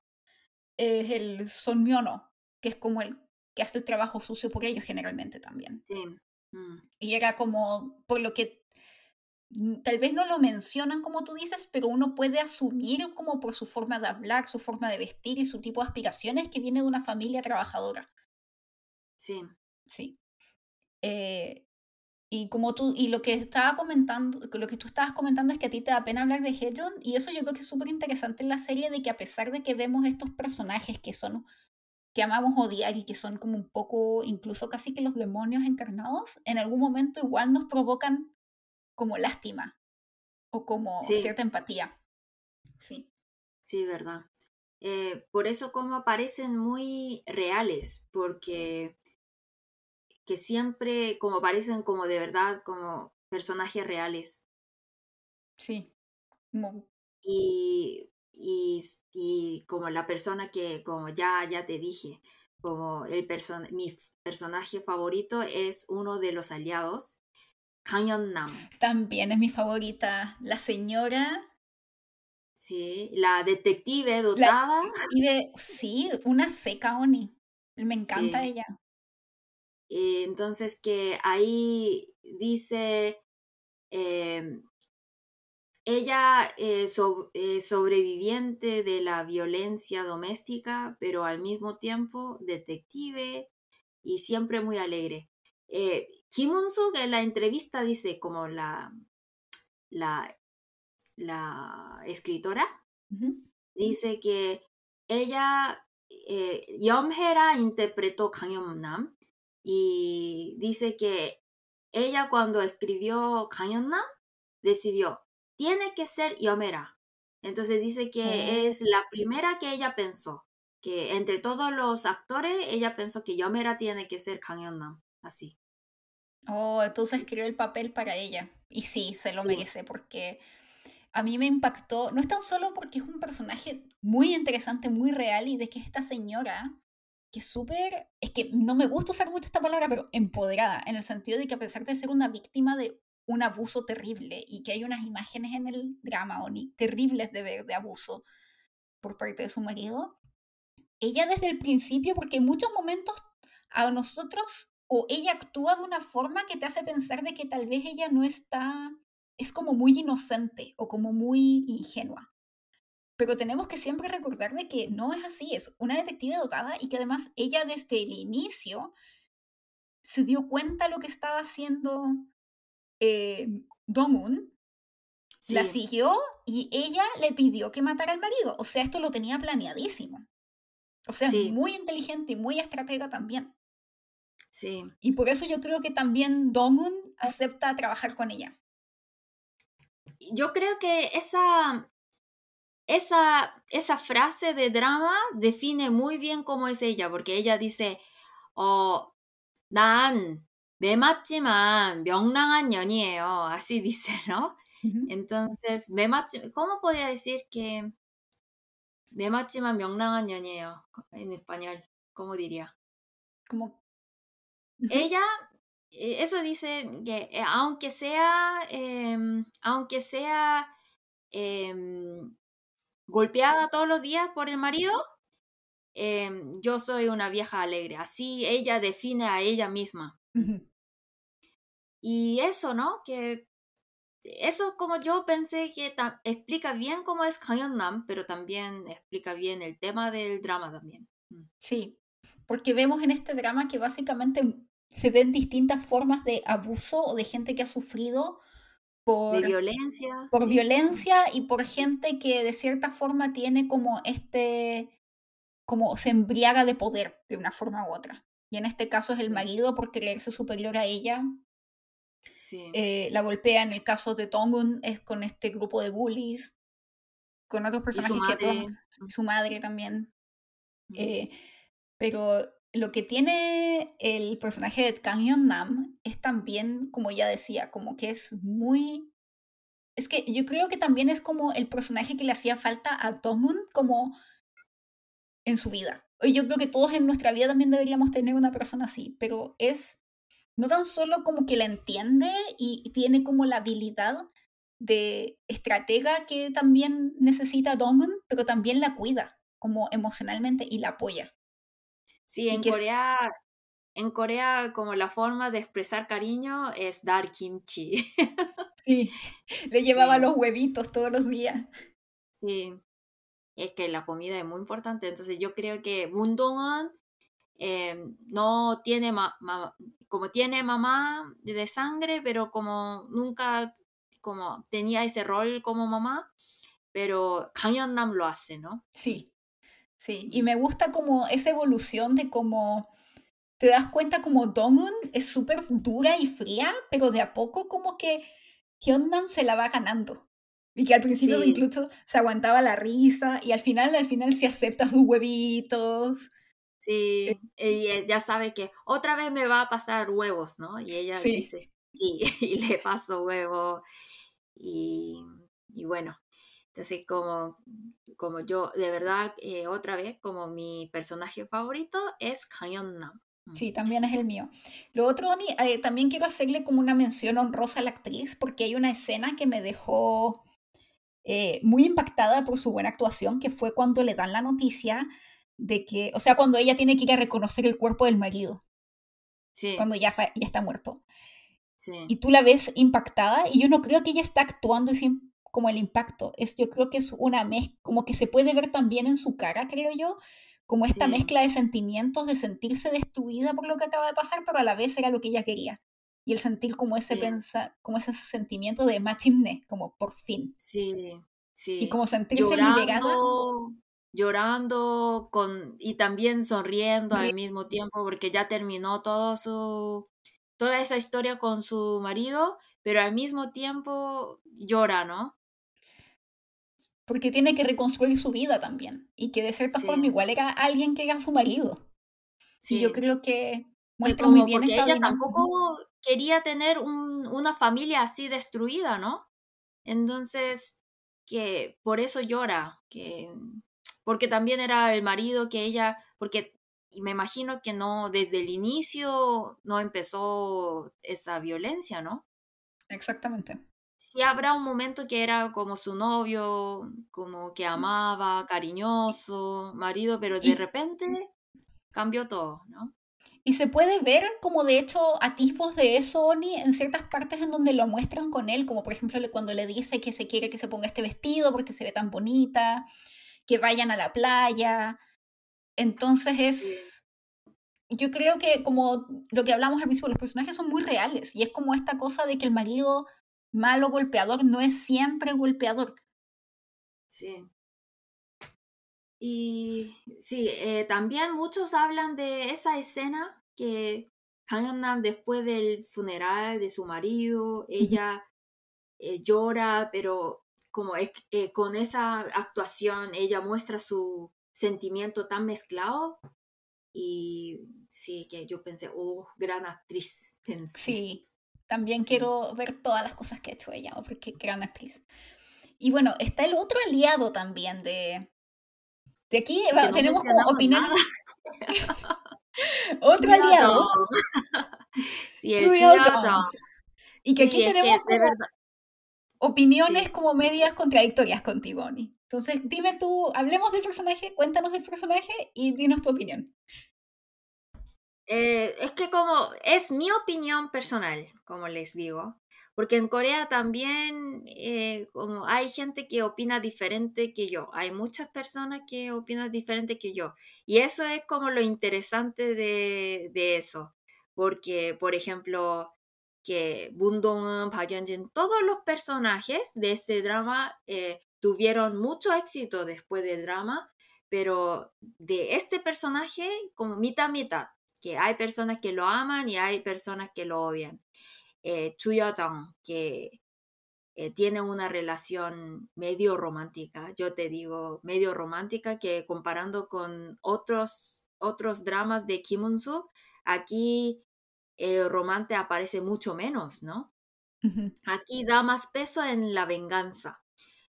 es el Son Myono, que es como el que hace el trabajo sucio por ellos generalmente también. Sí. Mm. Y era como, por lo que mm, tal vez no lo mencionan como tú dices, pero uno puede asumir como por su forma de hablar, su forma de vestir y su tipo de aspiraciones que viene de una familia trabajadora. Sí. Sí. Eh, y como tú, y lo que estaba comentando, lo que tú estabas comentando es que a ti te da pena hablar de Hejon, y eso yo creo que es súper interesante en la serie, de que a pesar de que vemos estos personajes que son, que amamos odiar y que son como un poco, incluso casi que los demonios encarnados, en algún momento igual nos provocan como lástima, o como cierta empatía. Sí. Sí, verdad. Eh, por eso como aparecen muy reales, porque que siempre como parecen como de verdad, como personajes reales. Sí. Y, y, y, como la persona que, como ya, ya te dije, como el person mi personaje favorito es uno de los aliados, Kang Nam. También es mi favorita, la señora. Sí, la detective dotada. sí, una seca Oni. Me encanta ella. Eh, entonces que ahí dice, em, ella es eh, sobreviviente de la violencia doméstica, pero al mismo tiempo detective y siempre muy alegre. Eh, Kim Un-suk en la entrevista dice como la, la, la escritora, dice que ella, eh, Hera interpretó Kang Nam y dice que ella cuando escribió Kanyonna decidió, tiene que ser Yomera. Entonces dice que es la primera que ella pensó, que entre todos los actores ella pensó que Yomera tiene que ser Kang así. Oh, entonces escribió el papel para ella. Y sí, se lo merece porque a mí me impactó, no es tan solo porque es un personaje muy interesante, muy real y de que esta señora que súper, es que no me gusta usar mucho esta palabra, pero empoderada, en el sentido de que a pesar de ser una víctima de un abuso terrible y que hay unas imágenes en el drama Oni terribles de ver de abuso por parte de su marido, ella desde el principio, porque en muchos momentos a nosotros o ella actúa de una forma que te hace pensar de que tal vez ella no está, es como muy inocente o como muy ingenua. Pero tenemos que siempre recordar de que no es así, es una detective dotada y que además ella desde el inicio se dio cuenta de lo que estaba haciendo eh, Dong-un, la siguió y ella le pidió que matara al marido. O sea, esto lo tenía planeadísimo. O sea, muy inteligente y muy estratega también. Sí. Y por eso yo creo que también Dong-un acepta trabajar con ella. Yo creo que esa, esa, esa frase de drama define muy bien cómo es ella, porque ella dice, oh, dan 내 맞지만 명랑한 연이에요. Así dice, *laughs* ¿no? Entonces, me ¿cómo podría decir que me 맞지만 명랑한 연이에요? En español, ¿cómo diría? Como... Ella, eh, eso dice que eh, aunque sea, em, aunque sea, em, golpeada todos los días por el marido, em, yo soy una vieja alegre. Así ella define a ella misma. Y eso, ¿no? Que eso como yo pensé que explica bien cómo es Nam, pero también explica bien el tema del drama también. Mm. Sí, porque vemos en este drama que básicamente se ven distintas formas de abuso o de gente que ha sufrido por violencia. Por violencia y por gente que de cierta forma tiene como este, como se embriaga de poder de una forma u otra. Y en este caso es el marido por creerse superior a ella Sí. Eh, la golpea en el caso de Tongun, es con este grupo de bullies, con otros Y personajes su que madre. su madre también. mm, Eh, pero lo que tiene el personaje de Kang Yeon Nam es también, como ya decía, como que es muy... Es que yo creo que también es como el personaje que le hacía falta a Dong-un como en su vida. Y yo creo que todos en nuestra vida también deberíamos tener una persona así, pero es no tan solo como que la entiende y tiene como la habilidad de estratega que también necesita Dong-un, pero también la cuida como emocionalmente y la apoya. Sí, en Corea, en Corea como la forma de expresar cariño es dar kimchi. *laughs* Sí, le llevaba Sí. los huevitos todos los días. Sí, es que la comida es muy importante. Entonces yo creo que Dong-un eh, no tiene ma- ma- como tiene mamá de sangre, pero como nunca como tenía ese rol como mamá, pero Kang Yeon-nam lo hace, ¿no? Sí, sí. Y me gusta como esa evolución de cómo te das cuenta como Dong-un es súper dura y fría, pero de a poco como que Hyun-nam se la va ganando. Y que al principio Sí. incluso se aguantaba la risa y al final, al final se acepta sus huevitos. Sí, y él ya sabe que otra vez me va a pasar huevos, ¿no? Y ella Sí. dice, sí, *laughs* y le paso huevo. Y, y bueno, entonces como, como yo, de verdad, eh, otra vez, como mi personaje favorito es Kang Yeon-nam. Mm. Sí, también es el mío. Lo otro, Oni, eh, también quiero hacerle como una mención honrosa a la actriz porque hay una escena que me dejó eh, muy impactada por su buena actuación, que fue cuando le dan la noticia de que, o sea, cuando ella tiene que ir a reconocer el cuerpo del marido, Sí, cuando ya, ya está muerto. sí, Y tú la ves impactada y yo no creo que ella está actuando sin como el impacto. Es, yo creo que es una mezcla, como que se puede ver también en su cara, creo yo, como esta Sí. mezcla de sentimientos, de sentirse destruida por lo que acaba de pasar, pero a la vez era lo que ella quería. Y el sentir como ese, Sí. pensa, como ese sentimiento de machimne, como por fin. sí, sí. Y como sentirse liberada. llorando, llorando con, y también sonriendo al Ri- mismo tiempo porque ya terminó todo su, toda esa historia con su marido, pero al mismo tiempo llora, ¿no? Porque tiene que reconstruir su vida también. Y que de cierta Sí. forma igual era alguien que era su marido. Y yo Sí. creo que muestra muy bien porque esa ella dinámica. tampoco quería tener un- una familia así destruida, ¿no? Entonces, que por eso llora, que porque también era el marido que ella, porque me imagino que no, desde el inicio no empezó esa violencia, ¿no? Exactamente. Sí habrá un momento que era como su novio, como que amaba, cariñoso, marido, pero de Y, repente cambió todo, ¿no? y se puede ver como de hecho atisbos de eso, Oni, en ciertas partes en donde lo muestran con él, como por ejemplo cuando le dice que se quiere que se ponga este vestido porque se ve tan bonita, que vayan a la playa. Entonces Sí, es, yo creo que como lo que hablamos al principio, los personajes son muy reales y es como esta cosa de que el marido malo golpeador no es siempre golpeador. sí. Y sí, eh, también muchos hablan de esa escena que Kang Yeon-nam después del funeral de su marido, ella eh, llora, pero como eh, con esa actuación ella muestra su sentimiento tan mezclado y sí, que yo pensé, oh, gran actriz, *laughs* pensé. Sí, también Sí. quiero ver todas las cosas que ha hecho ella, porque gran actriz. Y bueno, está el otro aliado también de... De aquí no tenemos como opiniones. *laughs* Otro aliado. *laughs* Sí, el. Y que aquí Sí, es que tenemos como opiniones sí. como medias contradictorias contigo, Oni. Entonces, dime tú, hablemos del personaje, cuéntanos del personaje y dinos tu opinión. Eh, es que como es mi opinión personal, como les digo, porque en Corea también eh, como hay gente que opina diferente que yo, hay muchas personas que opinan diferente que yo, y eso es como lo interesante de, eso, porque por ejemplo que Bundong, Park todos los personajes de este drama eh, tuvieron mucho éxito después del drama, pero de este personaje como mitad mitad que hay personas que lo aman y hay personas que lo odian. eh, Chuya-jang, que eh, tiene una relación medio romántica, yo te digo medio romántica, que comparando con otros, otros dramas de Kim Un-soo, aquí el romance aparece mucho menos, ¿no? Aquí da más peso en la venganza,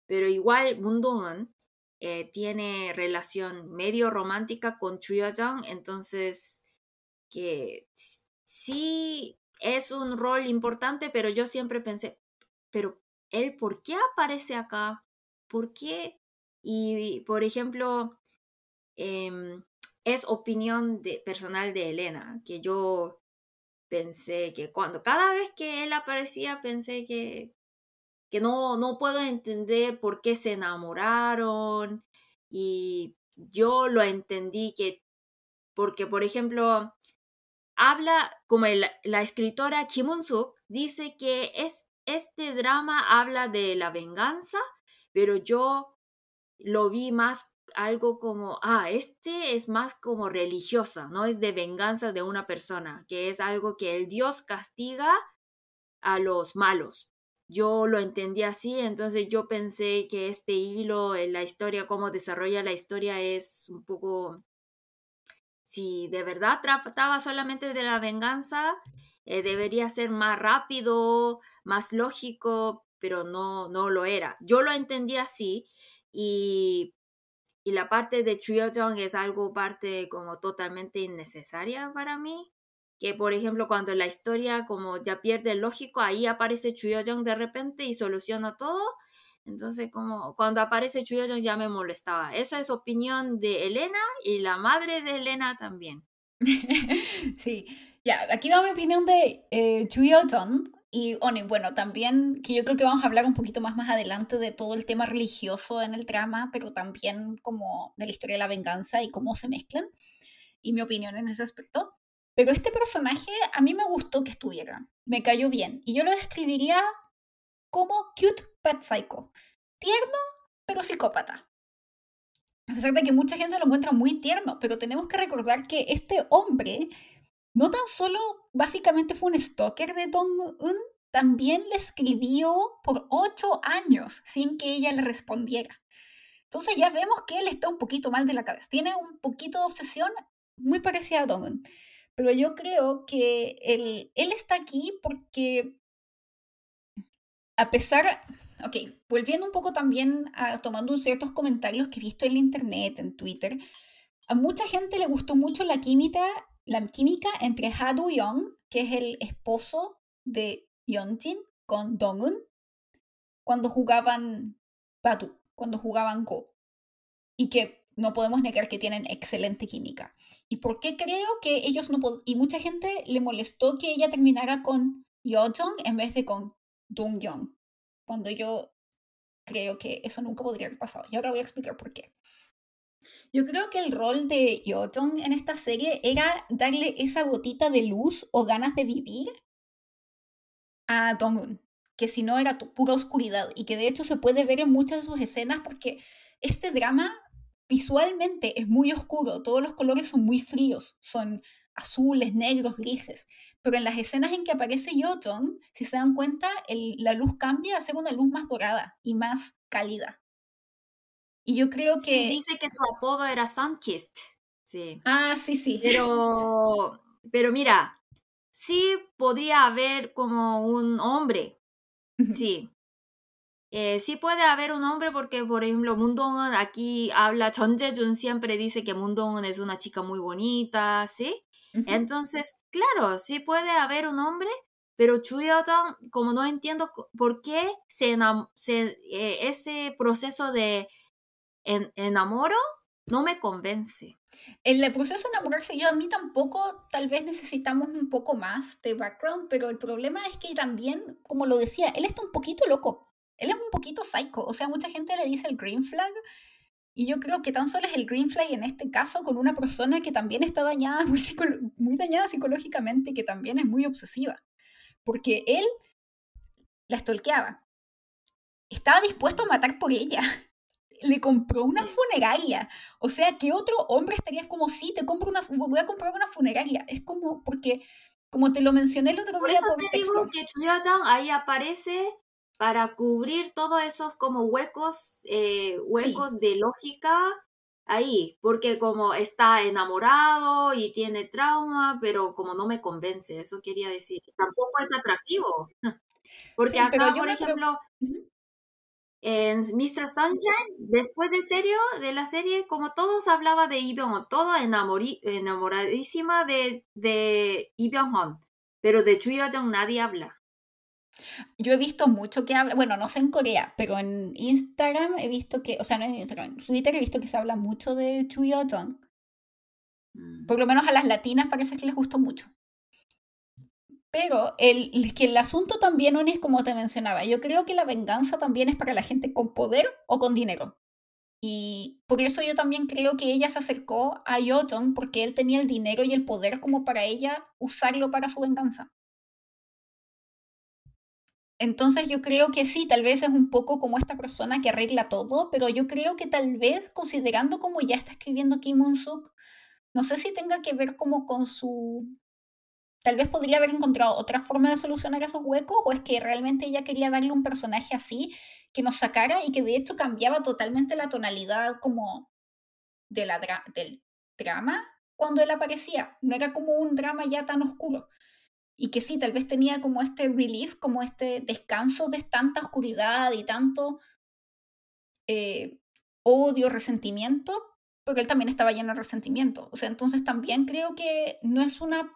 pero igual Moon eh, tiene relación medio romántica con Chuya-jang, entonces que sí es un rol importante, pero yo siempre pensé, pero él, ¿por qué aparece acá? ¿Por qué? Y, por ejemplo, em, es opinión de, personal de Elena, que yo pensé que cuando cada vez que él aparecía pensé que, que no, no puedo entender por qué se enamoraron y yo lo entendí que porque por ejemplo habla como la escritora Kim Un-suk dice que es, este drama habla de la venganza pero yo lo vi más algo como, ah, este es más como religiosa, no es de venganza de una persona, que es algo que el Dios castiga a los malos. Yo lo entendí así, entonces yo pensé que este hilo en la historia, cómo desarrolla la historia es un poco, si de verdad trataba solamente de la venganza, eh, debería ser más rápido, más lógico, pero no, no lo era. Yo lo entendí así y y la parte de Chuyo-jong es algo parte como totalmente innecesaria para mí. Que por ejemplo cuando la historia como ya pierde el lógico, ahí aparece Chuyo-jong de repente y soluciona todo. Entonces como cuando aparece Chuyo-jong ya me molestaba. Esa es opinión de Elena y la madre de Elena también. *laughs* sí, ya, aquí va mi opinión de eh, Chuyo-jong. Y Oni, bueno, también que yo creo que vamos a hablar un poquito más más adelante de todo el tema religioso en el drama, pero también como de la historia de la venganza y cómo se mezclan, y mi opinión en ese aspecto. Pero este personaje a mí me gustó que estuviera, me cayó bien, y yo lo describiría como cute psycho, tierno pero psicópata. A pesar de que mucha gente lo encuentra muy tierno, pero tenemos que recordar que este hombre no tan solo básicamente fue un stalker de Dong-un, también le escribió por ocho años sin que ella le respondiera. Entonces ya vemos que él está un poquito mal de la cabeza. Tiene un poquito de obsesión muy parecida a Dong-un. Pero yo creo que él, él está aquí porque a pesar, ok, volviendo un poco también a tomando ciertos comentarios que he visto en internet, en Twitter, a mucha gente le gustó mucho la química la química entre Ha Do-young, que es el esposo de Yeonjin, con Dong-un, cuando jugaban Batu, cuando jugaban Go. Y que no podemos negar que tienen excelente química. ¿Y por qué creo que ellos no Y mucha gente le molestó que ella terminara con Yo-jong en vez de con Dong-young. Cuando yo creo que eso nunca podría haber pasado. Y ahora voy a explicar por qué. Yo creo que el rol de Yotong en esta serie era darle esa gotita de luz o ganas de vivir a Dong-un, que si no era pura oscuridad y que de hecho se puede ver en muchas de sus escenas porque este drama visualmente es muy oscuro, todos los colores son muy fríos, son azules, negros, grises, pero en las escenas en que aparece Yotong, si se dan cuenta, la luz cambia a ser una luz más dorada y más cálida. Y yo creo que... dice que su apodo era Sunkist. Sí. Ah, sí, sí. Pero, pero mira, sí podría haber como un hombre. Sí. Eh, sí puede haber un hombre porque, por ejemplo, Mundong aquí habla, Chon Jae-jun siempre dice que Mundong es una chica muy bonita, ¿sí? Entonces, claro, sí puede haber un hombre, pero Chuyo-jang, como no entiendo por qué se, se eh, ese proceso de en, enamoro no me convence. En el proceso de enamorarse, yo a mí tampoco, tal vez necesitamos un poco más de background, pero el problema es que también, como lo decía, él está un poquito loco. Él es un poquito psycho. O sea, mucha gente le dice el green flag. Y yo creo que tan solo es el green flag en este caso con una persona que también está dañada, muy, muy dañada psicológicamente y que también es muy obsesiva. Porque él la estolqueaba. Estaba dispuesto a matar por ella le compró una funeraria. O sea, ¿qué otro hombre estaría como, sí, te compro una, voy a comprar una funeraria? Es como, porque como te lo mencioné el otro Por día eso por te texto. digo que ahí aparece para cubrir todos esos como huecos, eh, huecos de lógica ahí, porque como está enamorado y tiene trauma, pero como no me convence, eso quería decir. Tampoco es atractivo. *laughs* Porque Sí, acá, por ejemplo, en Mr. Sunshine, después de serio, de la serie, como todos hablaba de todo enamori- enamoradísima de, de Byung-hun, pero de Chu Yo-jung nadie habla. Yo he visto mucho que habla, bueno, no sé en Corea, pero en Instagram he visto que, o sea, no en Instagram, en Twitter he visto que se habla mucho de Chu Yo-jung. Mm. Por lo menos a las latinas parece que les gustó mucho. Pero el, es que el asunto también no es como te mencionaba. Yo creo que la venganza también es para la gente con poder o con dinero. Y por eso yo también creo que ella se acercó a Yoton porque él tenía el dinero y el poder como para ella usarlo para su venganza. Entonces yo creo que sí, tal vez es un poco como esta persona que arregla todo, pero yo creo que tal vez considerando como ya está escribiendo Kim Moon-suk, no sé si tenga que ver como con su... Tal vez podría haber encontrado otra forma de solucionar esos huecos o es que realmente ella quería darle un personaje así que nos sacara y que de hecho cambiaba totalmente la tonalidad como de la del drama cuando él aparecía. No era como un drama ya tan oscuro. Y que sí, tal vez tenía como este relief, como este descanso de tanta oscuridad y tanto eh, odio, resentimiento, porque él también estaba lleno de resentimiento. O sea, entonces también creo que no es una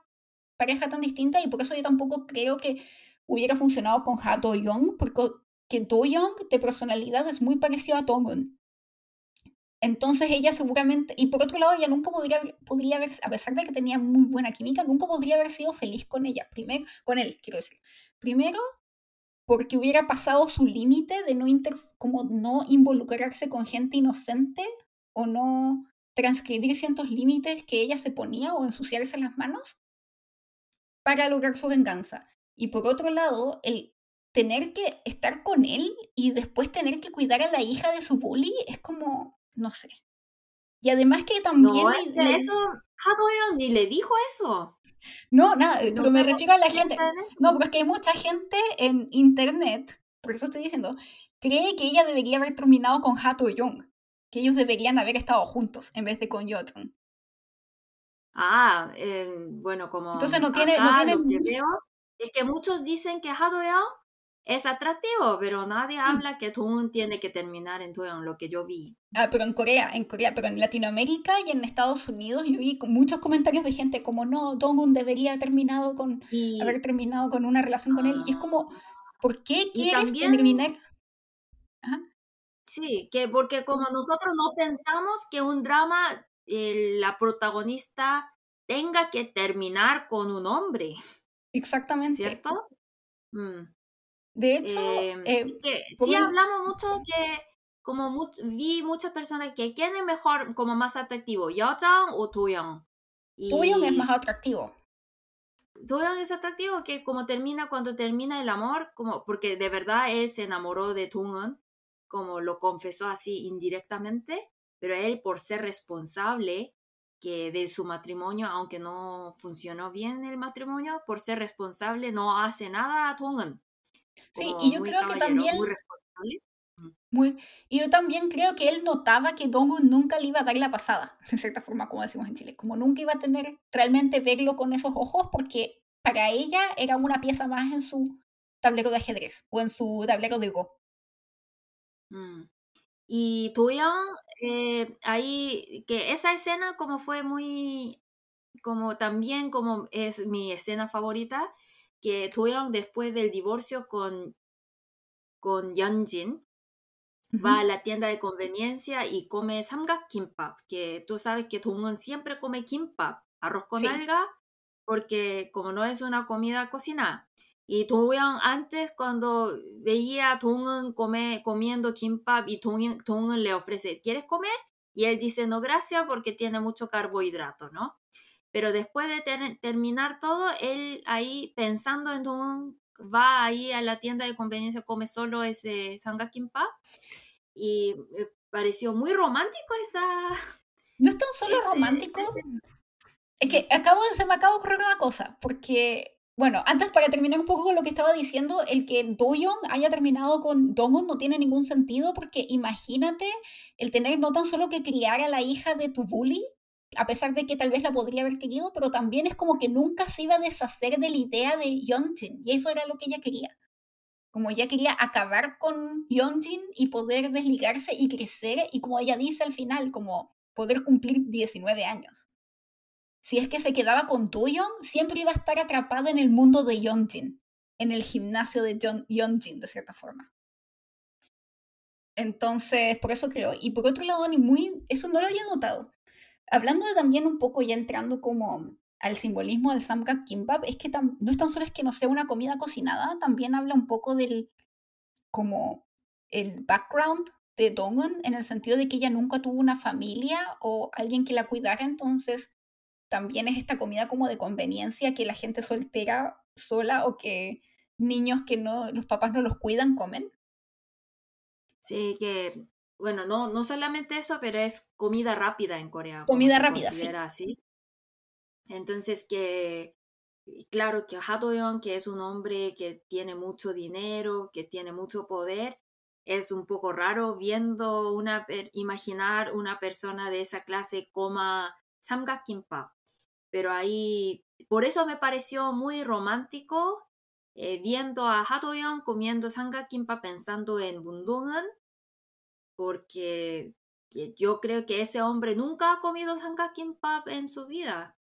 pareja tan distinta y por eso yo tampoco creo que hubiera funcionado con Ha Do Young, porque que Do Young de personalidad es muy parecido a Tongun. Entonces ella seguramente, y por otro lado, ella nunca podría, podría haber, a pesar de que tenía muy buena química, nunca podría haber sido feliz con ella, primero, con él, quiero decir. Primero, porque hubiera pasado su límite de no, inter, como no involucrarse con gente inocente o no transgredir ciertos límites que ella se ponía o ensuciarse las manos para lograr su venganza. Y por otro lado, el tener que estar con él y después tener que cuidar a la hija de su bully es como, no sé. Y además que también... No, es que le- eso, Hadoyon ni le dijo eso. no, nada, No pero me refiero a la gente... No, porque es que hay mucha gente en internet, por eso estoy diciendo, cree que ella debería haber terminado con Hato Young, que ellos deberían haber estado juntos en vez de con Yoton. Ah, eh, bueno, como Entonces no tiene- no tiene lo que veo es que muchos dicen que Hadoyon es atractivo, pero nadie habla que Toon tiene que terminar en Toon, lo que yo vi. Ah, pero en Corea, en Corea, pero en Latinoamérica y en Estados Unidos yo vi muchos comentarios de gente como no, Dongun debería haber terminado con Y, haber terminado con una relación con él y es como ¿por qué quieres también- terminar? Ajá. sí, que porque como nosotros no pensamos que un drama, eh, la protagonista tenga que terminar con un hombre, Exactamente. ¿cierto? Mm. De hecho, Eh, eh, que sí hablamos mucho que como vi muchas personas que quién es mejor como más atractivo Yeojang o Doyoung y Doyoung es más atractivo. Doyoung es atractivo que como termina cuando termina el amor como porque de verdad él se enamoró de Dongeun como lo confesó así indirectamente pero él por ser responsable que de su matrimonio aunque no funcionó bien el matrimonio por ser responsable no hace nada a Dongeun Sí, y yo creo que también muy responsable muy y yo también creo que él notaba que Dongun nunca le iba a dar la pasada, de cierta forma como decimos en Chile, como nunca iba a tener realmente verlo con esos ojos porque para ella era una pieza más en su tablero de ajedrez o en su tablero de Go. Mm. Y Doyoung, eh, ahí, que esa escena como fue muy, como también como es mi escena favorita, que Doyoung después del divorcio con, con Yeonjin, va a la tienda de conveniencia y come samgak kimbap, que tú sabes que Dongeun siempre come kimbap, arroz con Sí. alga, porque como no es una comida cocinada. Y Doyoung antes cuando veía a come, comiendo kimbap y Dongeun le ofrece, ¿quieres comer? Y él dice, no, gracias, porque tiene mucho carbohidrato, ¿no? Pero después de ter- terminar todo, él ahí pensando en Dongeun, va ahí a la tienda de conveniencia, come solo ese samgak kimbap y me pareció muy romántico esa... *laughs* No es tan solo ese- romántico, escena. Es que acabo, se me acaba de ocurrir una cosa, porque, bueno, antes para terminar un poco con lo que estaba diciendo, el que Doyoung haya terminado con Dongun no tiene ningún sentido, porque imagínate el tener no tan solo que criar a la hija de tu bully, a pesar de que tal vez la podría haber querido, pero también es como que nunca se iba a deshacer de la idea de Yeonjin, y eso era lo que ella quería. Como ella quería acabar con Yeonjin y poder desligarse y crecer, y como ella dice al final, como poder cumplir 19 años. Si es que se quedaba con Doyoung, siempre iba a estar atrapada en el mundo de Yeonjin, en el gimnasio de Yeonjin, de cierta forma. Entonces, por eso creo. Y por otro lado, muy, eso no lo había notado. Hablando de también un poco, ya entrando como al simbolismo del Samgak Kimbap, es que no es tan solo es que no sea una comida cocinada, también habla un poco del, como, el background de Dongun, en el sentido de que ella nunca tuvo una familia o alguien que la cuidara, entonces también es esta comida como de conveniencia que la gente soltera sola o que niños que no, los papás no los cuidan comen. Sí, que bueno, no, no solamente eso, pero es comida rápida en Corea. Comida rápida, sí. así. Entonces que, claro que Ha que es un hombre que tiene mucho dinero, que tiene mucho poder, es un poco raro viendo una, imaginar una persona de esa clase coma samgakkimbap. Pero ahí, por eso me pareció muy romántico eh, viendo a Ha comiendo samgakkimbap pensando en Bundungen porque yo creo que ese hombre nunca ha comido Kimbap en su vida.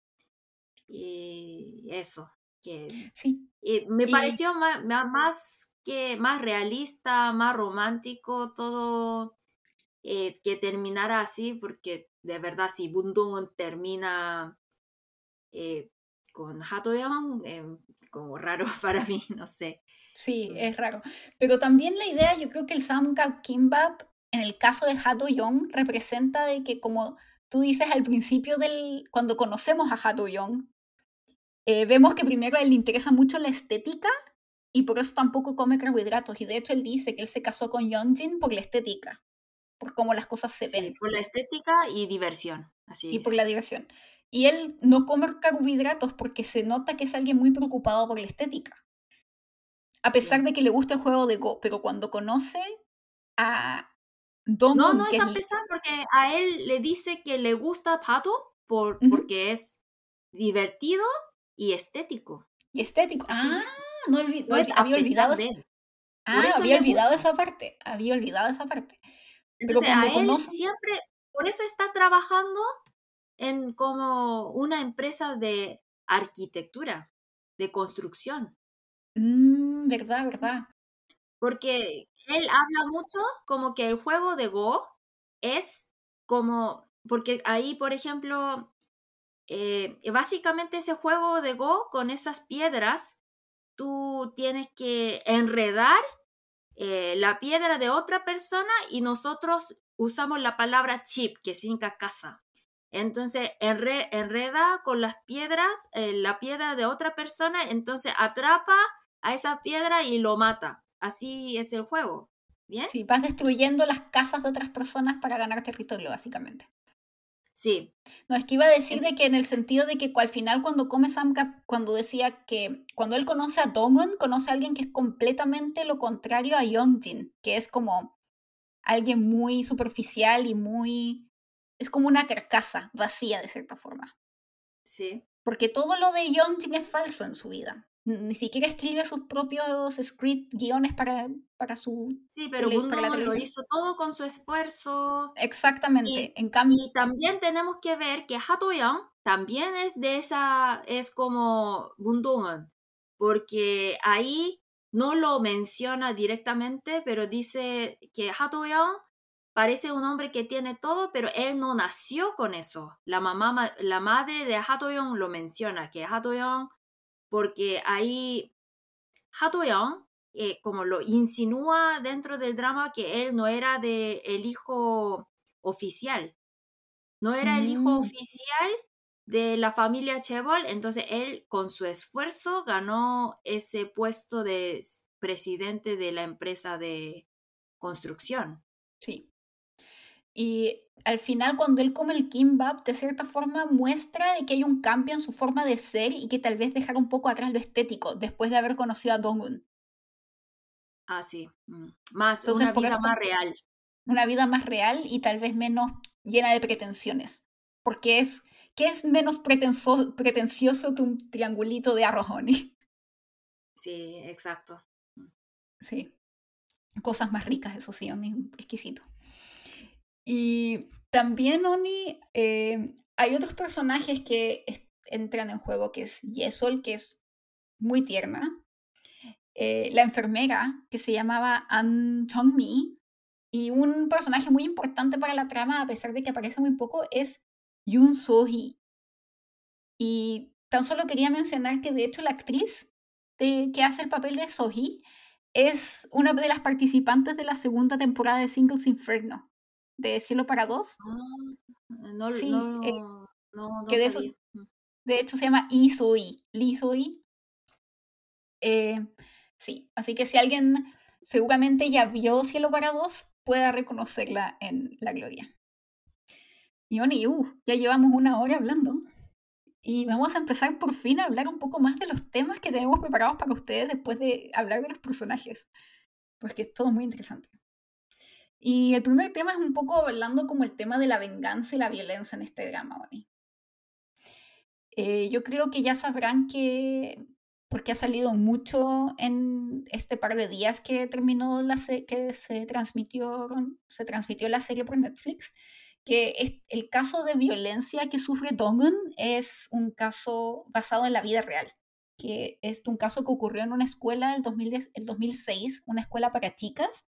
Y eso, que sí. me pareció más, más, que más realista, más romántico todo eh, que terminara así, porque de verdad si Bundung termina eh, con Hatoyang, eh, como raro *laughs* para mí, no sé. Sí, es raro. Pero también la idea, yo creo que el Samgak Kimbap en el caso de Hato Young representa de que como tú dices al principio del cuando conocemos a Hato Young eh, vemos que primero a él le interesa mucho la estética y por eso tampoco come carbohidratos. Y de hecho él dice que él se casó con Yeonjin por la estética por cómo las cosas se ven. por la estética y diversión así y por la diversión. Y él no come carbohidratos porque se nota que es alguien muy preocupado por la estética. A pesar de que le gusta el juego de Go pero cuando conoce a, no, no es a pesar porque a él le dice que le gusta Pato por, porque es divertido y estético. Y estético. ah, no, había olvidado. Ah, había olvidado esa parte. Había olvidado esa parte. Entonces, a él siempre, por eso está trabajando en como una empresa de arquitectura, de construcción. Mm, verdad, verdad. Porque él habla mucho como que el juego de Go es como, porque ahí, por ejemplo, eh, básicamente ese juego de Go con esas piedras, tú tienes que enredar eh, la piedra de otra persona y nosotros usamos la palabra chip, que significa casa. Entonces enreda con las piedras eh, la piedra de otra persona, entonces atrapa a esa piedra y lo mata. Así es el juego. ¿Bien? Sí, vas destruyendo las casas de otras personas para ganar territorio, básicamente. Sí. No, es que iba a decir de que en el sentido de que al final cuando come Samka, cuando decía que cuando él conoce a Dongun, conoce a alguien que es completamente lo contrario a Yeonjin, que es como alguien muy superficial y muy... es como una carcasa vacía de cierta forma. Sí. Porque todo lo de Yeonjin es falso en su vida ni siquiera escribe sus propios script guiones para, para su sí pero lo hizo todo con su esfuerzo exactamente en cambio y también tenemos que ver que Hatoyang también es de esa es como Bundongan porque ahí no lo menciona directamente pero dice que Hatoyang parece un hombre que tiene todo, pero él no nació con eso. La mamá, la madre de Hatoyong lo menciona, que Hatoyong porque ahí Hatoyong, eh, como lo insinúa dentro del drama, que él no era de el hijo oficial, no era el hijo mm. oficial de la familia Chebol, entonces él con su esfuerzo ganó ese puesto de presidente de la empresa de construcción. Sí. Y al final, cuando él come el kimbap, de cierta forma muestra de que hay un cambio en su forma de ser y que tal vez dejar un poco atrás lo estético después de haber conocido a Dongun. Ah, sí. Mm. Más, una vida más real. Una vida más real y tal vez menos llena de pretensiones. Porque es, ¿qué es menos pretenso, pretencioso que un triangulito de arroz Sí, exacto. Mm. Sí. Cosas más ricas, eso sí, exquisito. Y también, Oni, eh, hay otros personajes que entran en juego, que es Yesol, que es muy tierna. Eh, la enfermera, que se llamaba An Chong-mi. Y un personaje muy importante para la trama, a pesar de que aparece muy poco, es Yoon So-hee. Y tan solo quería mencionar que, de hecho, la actriz de, que hace el papel de So-hee es una de las participantes de la segunda temporada de Singles Inferno de Cielo para Dos. Ah, no, sí, no, eh, no, que de, eso, mm. de, hecho se llama Isoi, Lisoi. Eh, sí, así que si alguien seguramente ya vio Cielo para Dos, pueda reconocerla en la gloria. Y Oni, uh, ya llevamos una hora hablando. Y vamos a empezar por fin a hablar un poco más de los temas que tenemos preparados para ustedes después de hablar de los personajes. Porque es todo muy interesante. Y el primer tema es un poco hablando como el tema de la venganza y la violencia en este drama, Oni. Eh, yo creo que ya sabrán que, porque ha salido mucho en este par de días que terminó la que se transmitió, se transmitió la serie por Netflix, que es, el caso de violencia que sufre Dongun es un caso basado en la vida real, que es un caso que ocurrió en una escuela el, 2010, el 2006, una escuela para chicas,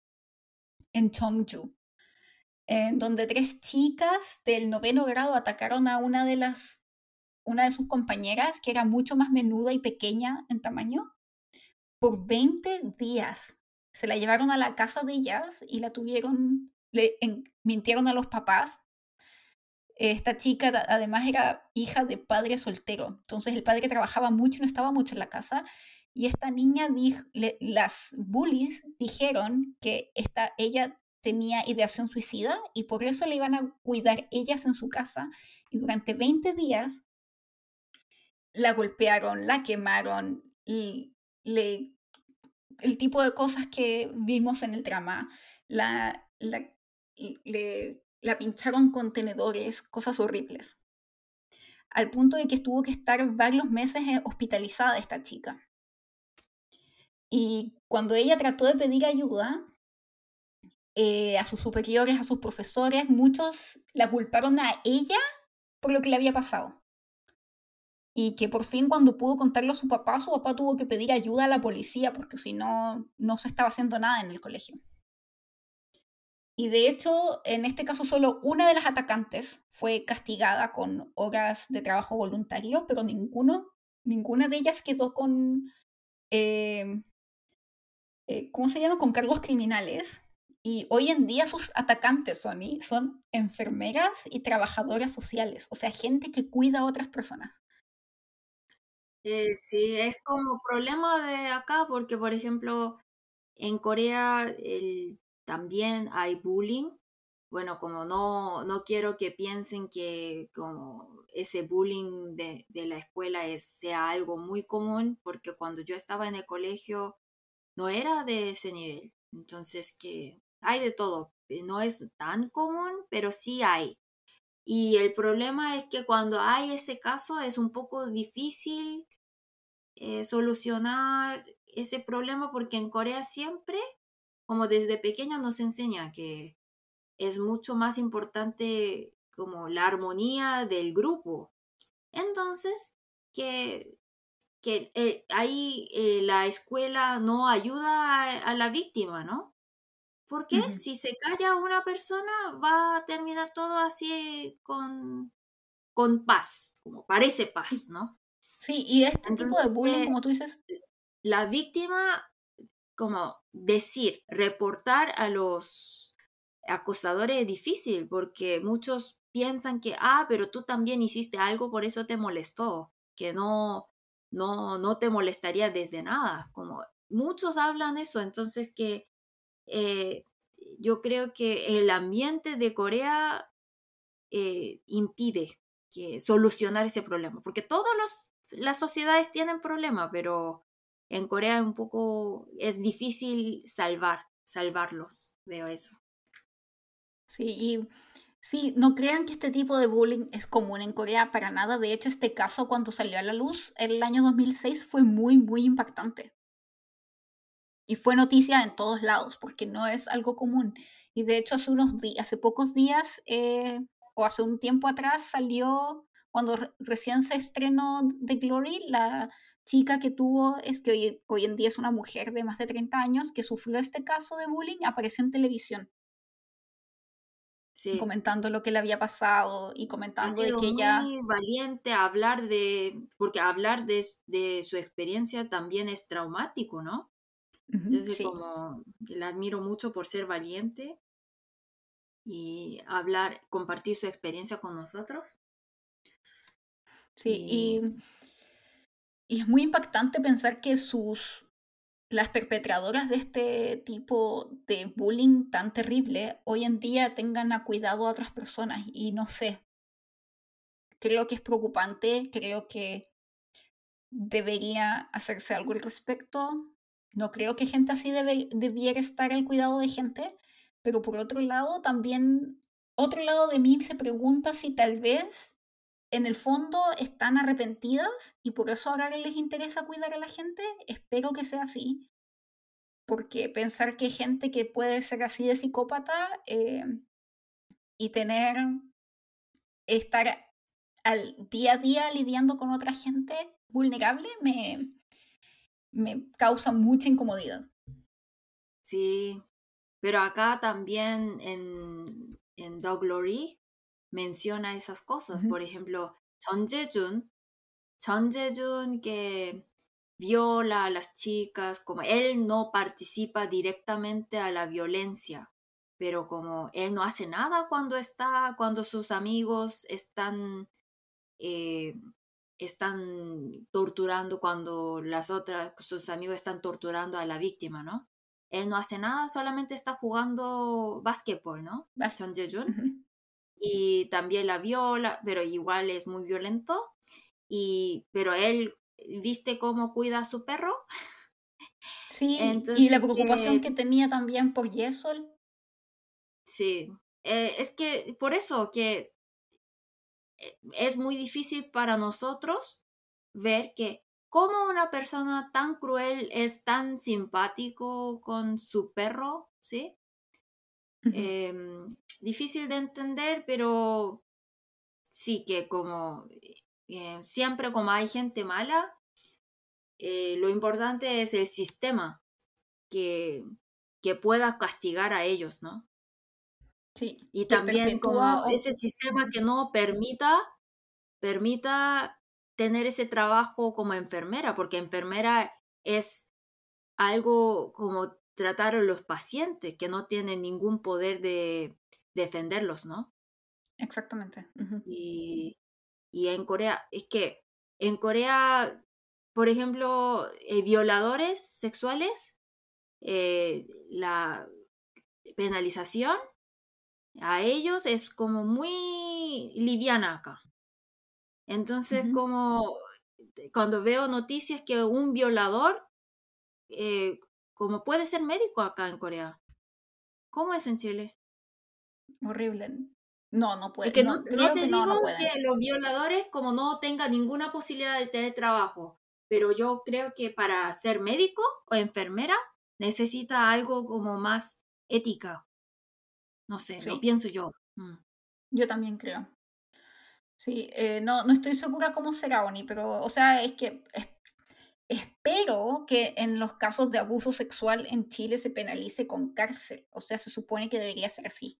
en Chongju, en donde tres chicas del noveno grado atacaron a una de las una de sus compañeras, que era mucho más menuda y pequeña en tamaño, por 20 días. Se la llevaron a la casa de ellas y la tuvieron, le mintieron a los papás. Esta chica además era hija de padre soltero, entonces el padre trabajaba mucho no estaba mucho en la casa y esta niña, dijo, las bullies dijeron que esta, ella tenía ideación suicida y por eso le iban a cuidar ellas en su casa. Y durante 20 días la golpearon, la quemaron, y le, el tipo de cosas que vimos en el drama. La, la, la pincharon con tenedores, cosas horribles. Al punto de que tuvo que estar varios meses eh, hospitalizada esta chica. Y cuando ella trató de pedir ayuda eh, a sus superiores, a sus profesores, muchos la culparon a ella por lo que le había pasado. Y que por fin cuando pudo contarlo a su papá, su papá tuvo que pedir ayuda a la policía porque si no, no se estaba haciendo nada en el colegio. Y de hecho, en este caso solo una de las atacantes fue castigada con horas de trabajo voluntario, pero ninguna de ellas quedó con eh, eh, ¿cómo se llama? Con cargos criminales. Y hoy en día sus atacantes, Sony, son enfermeras y trabajadoras sociales, o sea, gente que cuida a otras personas. Eh, sí, es como problema de acá, porque por ejemplo, en Corea también hay bullying. Bueno, como no, no quiero que piensen que como ese bullying de, de la escuela es, sea algo muy común, porque cuando yo estaba en el colegio, no era de ese nivel. Entonces, que hay de todo. Eh, no es tan común, pero sí hay. Y el problema es que cuando hay ese caso es un poco difícil eh, solucionar ese problema porque en Corea siempre, como desde pequeña nos enseña que es mucho más importante como la armonía del grupo. Entonces, que que eh, ahí eh, la escuela no ayuda a, la víctima, ¿no? Porque si se calla una persona va a terminar todo así con, con paz, como parece paz, ¿no? Sí, y este tipo de bullying, como tú dices. La víctima, como decir, reportar a los acosadores es difícil porque muchos piensan que, ah, pero tú también hiciste algo, por eso te molestó, que no, no, no te molestaría desde nada, como muchos hablan eso, entonces que eh, yo creo que el ambiente de Corea eh, impide que solucionar ese problema, porque todas las sociedades tienen problemas, pero en Corea un poco es difícil salvar, salvarlos, veo eso. Sí, y sí, no crean que este tipo de bullying es común en Corea para nada. De hecho, este caso cuando salió a la luz en el año 2006 fue muy, muy impactante. Y fue noticia en todos lados, porque no es algo común. Y de hecho, hace unos hace pocos días, eh, o hace un tiempo atrás, salió, cuando recién se estrenó The Glory, la chica que tuvo, es que hoy, hoy en día es una mujer de más de 30 años, que sufrió este caso de bullying, apareció en televisión. Sí. comentando lo que le había pasado y comentando de que ella muy valiente a hablar de porque hablar de, de, su experiencia también es traumático no entonces, como la admiro mucho por ser valiente y hablar, compartir su experiencia con nosotros. Sí, y, y es muy impactante pensar que sus las perpetradoras de este tipo de bullying tan terrible hoy en día tengan a cuidado a otras personas y no sé. Creo que es preocupante, creo que debería hacerse algo al respecto. No creo que gente así debe, debiera estar al cuidado de gente, pero por otro lado, también, otro lado de mí se pregunta si tal vez en el fondo están arrepentidas y por eso ahora les interesa cuidar a la gente. Espero que sea así, porque pensar que gente que puede ser así de psicópata eh, y tener, estar al día a día lidiando con otra gente vulnerable, me, me causa mucha incomodidad. Sí, pero acá también en, en Dog Glory menciona esas cosas. Por ejemplo, Chon Jae-jun, Jae-jun que viola a las chicas, como él no participa directamente a la violencia, pero como él no hace nada cuando está, cuando sus amigos están eh, están torturando cuando las otras, sus amigos están torturando a la víctima, ¿no? Él no hace nada, solamente está jugando básquetbol, ¿no? Chon Y también la viola, pero igual es muy violento. Y, pero él, ¿viste cómo cuida a su perro? *laughs* Sí, y la preocupación que tenía también por Yesol. Sí, eh, es que por eso que eh, es muy difícil para nosotros ver que cómo una persona tan cruel es tan simpático con su perro, ¿sí? Em, difícil de entender, pero sí que como eh, siempre como hay gente mala, eh, lo importante es el sistema que, que pueda castigar a ellos, ¿no? y también como ese sistema que no permita, permita tener ese trabajo como enfermera, porque enfermera es algo como tratar a los pacientes que no tienen ningún poder de defenderlos, ¿no? Exactamente. y, y, en Corea, es que en Corea, por ejemplo, eh, violadores sexuales, eh, la penalización a ellos es como muy liviana acá. Entonces, como cuando veo noticias que un violador, eh, como puede ser médico acá en Corea. ¿Cómo es en Chile? Horrible. No, no puede. Es que no, te digo que los violadores como no tengan ninguna posibilidad de tener trabajo, pero yo creo que para ser médico o enfermera necesita algo como más ética. No sé, lo pienso yo. Mm. Yo también creo. Sí, eh, no, no estoy segura cómo será, Oni, pero, o sea, es que espero que en los casos de abuso sexual en Chile se penalice con cárcel. O sea, se supone que debería ser así.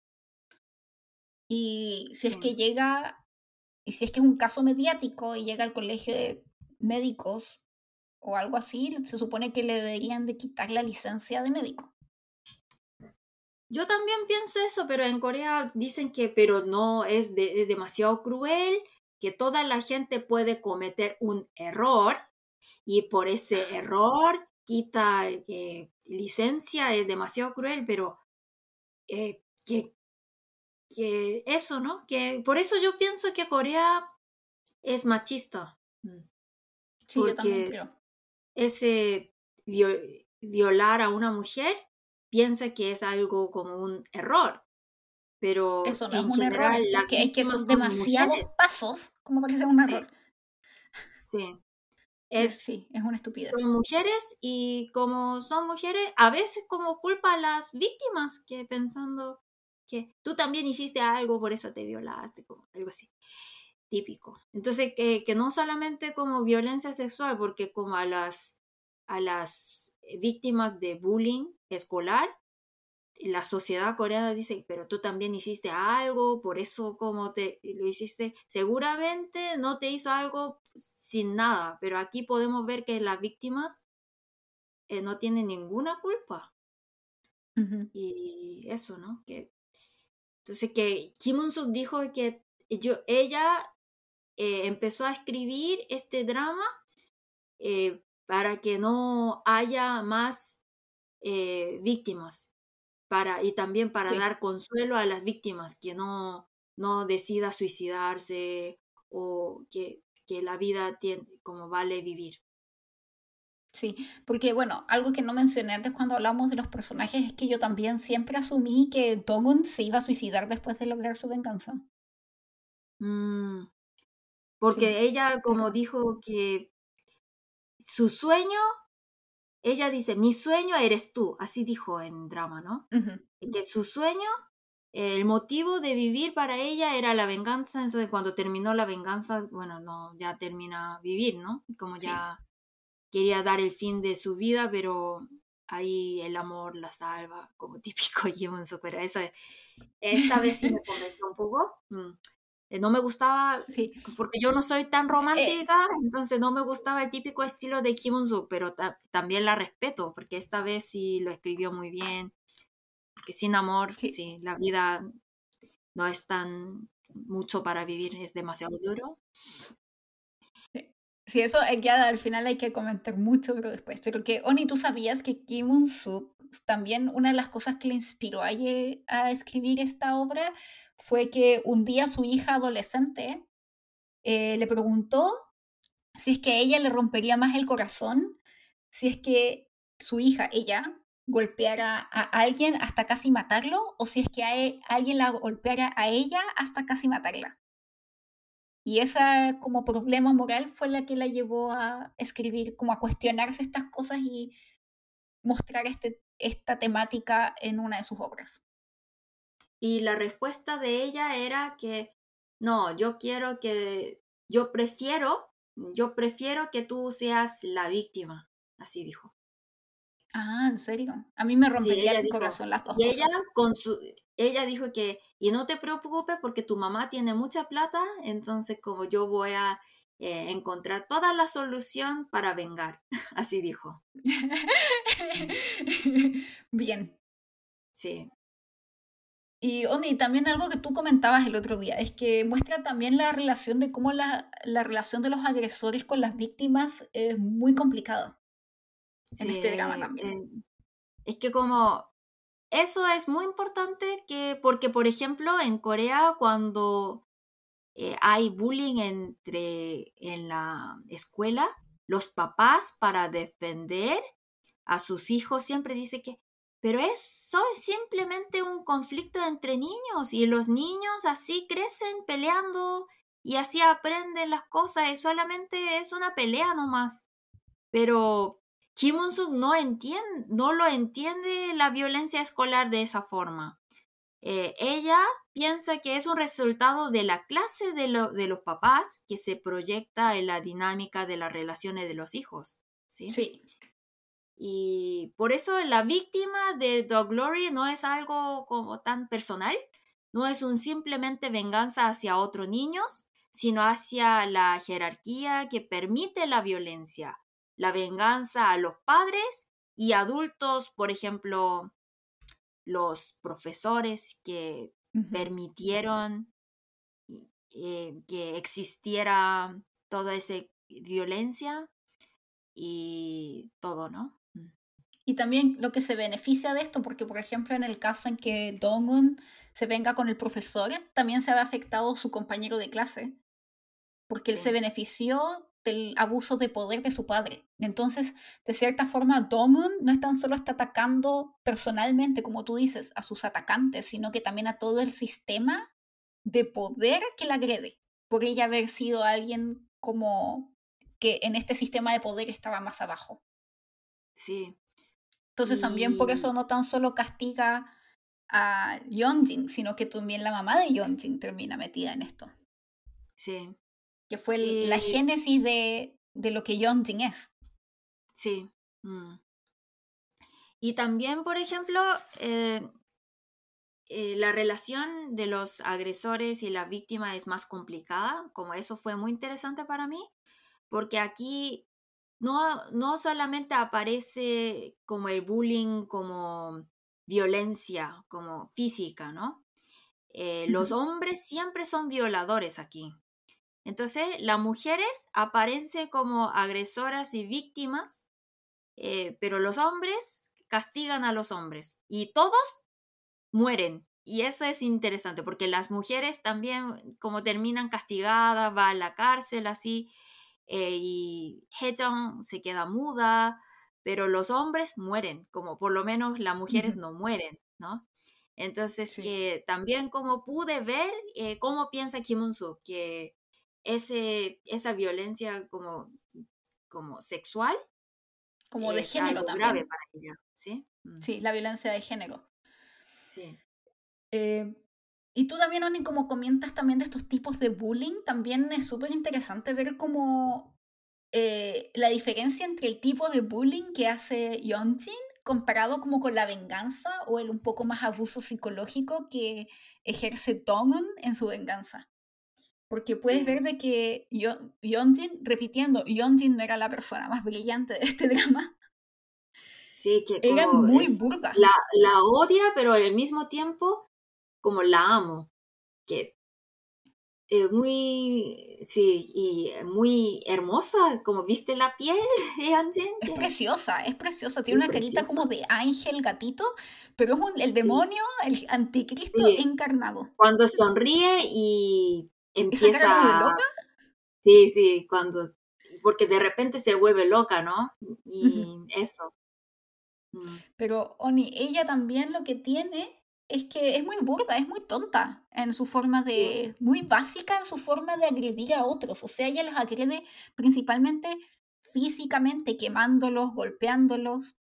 Y si es que llega, y si es que es un caso mediático y llega al colegio de médicos o algo así, se supone que le deberían de quitar la licencia de médico. Yo también pienso eso, pero en Corea dicen que, pero no, es, es demasiado cruel, que toda la gente puede cometer un error y por ese error quita eh, licencia, es demasiado cruel, pero eh, que, que eso, ¿no? Que por eso yo pienso que Corea es machista. Mm. Sí, yo también creo. Ese violar a una mujer piensa que es algo como un error. Pero eso no es un error, las que, que son demasiados pasos como para que sea un error. Sí. Es, sí, es una estupidez. Son mujeres y como son mujeres, a veces como culpa a las víctimas que pensando que tú también hiciste algo, por eso te violaste, como algo así típico. Entonces, que, que, no solamente como violencia sexual, porque como a las, a las víctimas de bullying escolar, la sociedad coreana dice, pero tú también hiciste algo, por eso como te lo hiciste, seguramente no te hizo algo sin nada, pero aquí podemos ver que las víctimas eh, no tienen ninguna culpa. Y eso, ¿no? Que, entonces que Kim Un-suk dijo que yo, ella eh, empezó a escribir este drama eh, para que no haya más víctimas para, y también para dar consuelo a las víctimas que no, no decida suicidarse o que, que la vida tiene, como vale vivir. Sí, porque bueno, algo que no mencioné antes cuando hablamos de los personajes es que yo también siempre asumí que Dogun se iba a suicidar después de lograr su venganza. Mm, porque ella como dijo que su sueño ella dice, mi sueño eres tú, así dijo en drama, ¿no? Que su sueño, el motivo de vivir para ella era la venganza, entonces cuando terminó la venganza, bueno, no, ya termina vivir, ¿no? Como ya quería dar el fin de su vida, pero ahí el amor la salva, como *laughs* típico Jimon Sukura. Eso, esta vez sí me *laughs* convenció un poco. Mm. Eh, no me gustaba, porque yo no soy tan eh, romántica, entonces no me gustaba el típico estilo de Kim Un-suk, pero también la respeto, porque esta vez sí lo escribió muy bien, porque sin amor, sí. la vida no es tan mucho para vivir, es demasiado duro. Sí, eso ya al final hay que comentar mucho, pero después. Pero que, Oni, ¿tú sabías que Kim Un-suk, también una de las cosas que le inspiró a, a escribir esta obra fue que un día su hija adolescente eh, le preguntó si es que ella le rompería más el corazón si es que su hija, ella, golpeara a alguien hasta casi matarlo o si es que a e, alguien la golpeara a ella hasta casi matarla. Y esa como problema moral fue la que la llevó a escribir, como a cuestionarse estas cosas y mostrar este, esta temática en una de sus obras. Y la respuesta de ella era que no, yo quiero que, yo prefiero, yo prefiero que tú seas la víctima, así dijo. Ah, ¿en serio? A mí me rompería el corazón las dos y Ella, con su, ella dijo que, y no te preocupes porque tu mamá tiene mucha plata, entonces como yo voy a eh, encontrar toda la solución para vengar, *laughs* así dijo. *laughs* Bien. Sí. Y Oni, también algo que tú comentabas el otro día, es que muestra también la relación de cómo la, la relación de los agresores con las víctimas es muy complicada. En este drama también. Eh, es que como eso es muy importante que, porque por ejemplo en Corea cuando eh, hay bullying entre en la escuela, los papás para defender a sus hijos siempre dicen que pero es simplemente un conflicto entre niños y los niños así crecen peleando y así aprenden las cosas y solamente es una pelea nomás. Pero Kim Un-suk no, entiende, no lo entiende la violencia escolar de esa forma. Eh, ella piensa que es un resultado de la clase de, de, los papás que se proyecta en la dinámica de las relaciones de los hijos. Sí. sí. Y por eso la víctima de Dog Glory no es algo como tan personal, no es un simplemente venganza hacia otros niños, sino hacia la jerarquía que permite la violencia, la venganza a los padres y adultos, por ejemplo, los profesores que permitieron eh, que existiera toda esa violencia y todo, ¿no? Y también lo que se beneficia de esto, porque por ejemplo en el caso en que Dongun se venga con el profesor, también se ve afectado su compañero de clase, porque él se benefició del abuso de poder de su padre. Entonces, de cierta forma, Dongun no es tan solo está atacando personalmente, como tú dices, a sus atacantes, sino que también a todo el sistema de poder que la agrede, por ella haber sido alguien como que en este sistema de poder estaba más abajo. Sí. Entonces también por eso no tan solo castiga a Yeonjin, sino que también la mamá de Yeonjin termina metida en esto. Sí. Que fue la génesis de, de, lo que Yeonjin es. Sí. Mm. Y también, por ejemplo, eh, eh, la relación de los agresores y la víctima es más complicada, como eso fue muy interesante para mí, porque aquí no, no solamente aparece como el bullying como violencia, como física, ¿no? Eh, los hombres siempre son violadores aquí. Entonces, las mujeres aparecen como agresoras y víctimas, eh, pero los hombres castigan a los hombres y todos mueren. Y eso es interesante porque las mujeres también como terminan castigadas, va a la cárcel así, eh, y Hejong se queda muda, pero los hombres mueren, como por lo menos las mujeres no mueren, ¿no? Entonces, que también como pude ver eh, cómo piensa Kim Un-soo, que ese, esa violencia como, como sexual como de género también. grave para ella, ¿sí? Sí, la violencia de género. Sí. Eh, y tú también, Oni, como comentas también de estos tipos de bullying, también es súper interesante ver cómo eh, la diferencia entre el tipo de bullying que hace Yeonjin comparado como con la venganza o el un poco más abuso psicológico que ejerce Dongun en su venganza. Porque puedes ver de que Yeonjin, repitiendo, Yeonjin no era la persona más brillante de este *laughs* drama. Sí, que era muy burda. La, la odia, pero al mismo tiempo como la amo, que es muy, sí, y muy hermosa, como viste la piel, *laughs* Es preciosa, es preciosa, tiene una carita como de ángel gatito, pero es un, el demonio, el anticristo encarnado. Cuando sonríe y empieza... loca? Sí, sí, cuando, porque de repente se vuelve loca, ¿no? Y eso. Mm. Pero Oni, ella también lo que tiene es que es muy burda, es muy tonta en su forma de, muy básica en su forma de agredir a otros. O sea, ella les agrede principalmente físicamente, quemándolos, golpeándolos.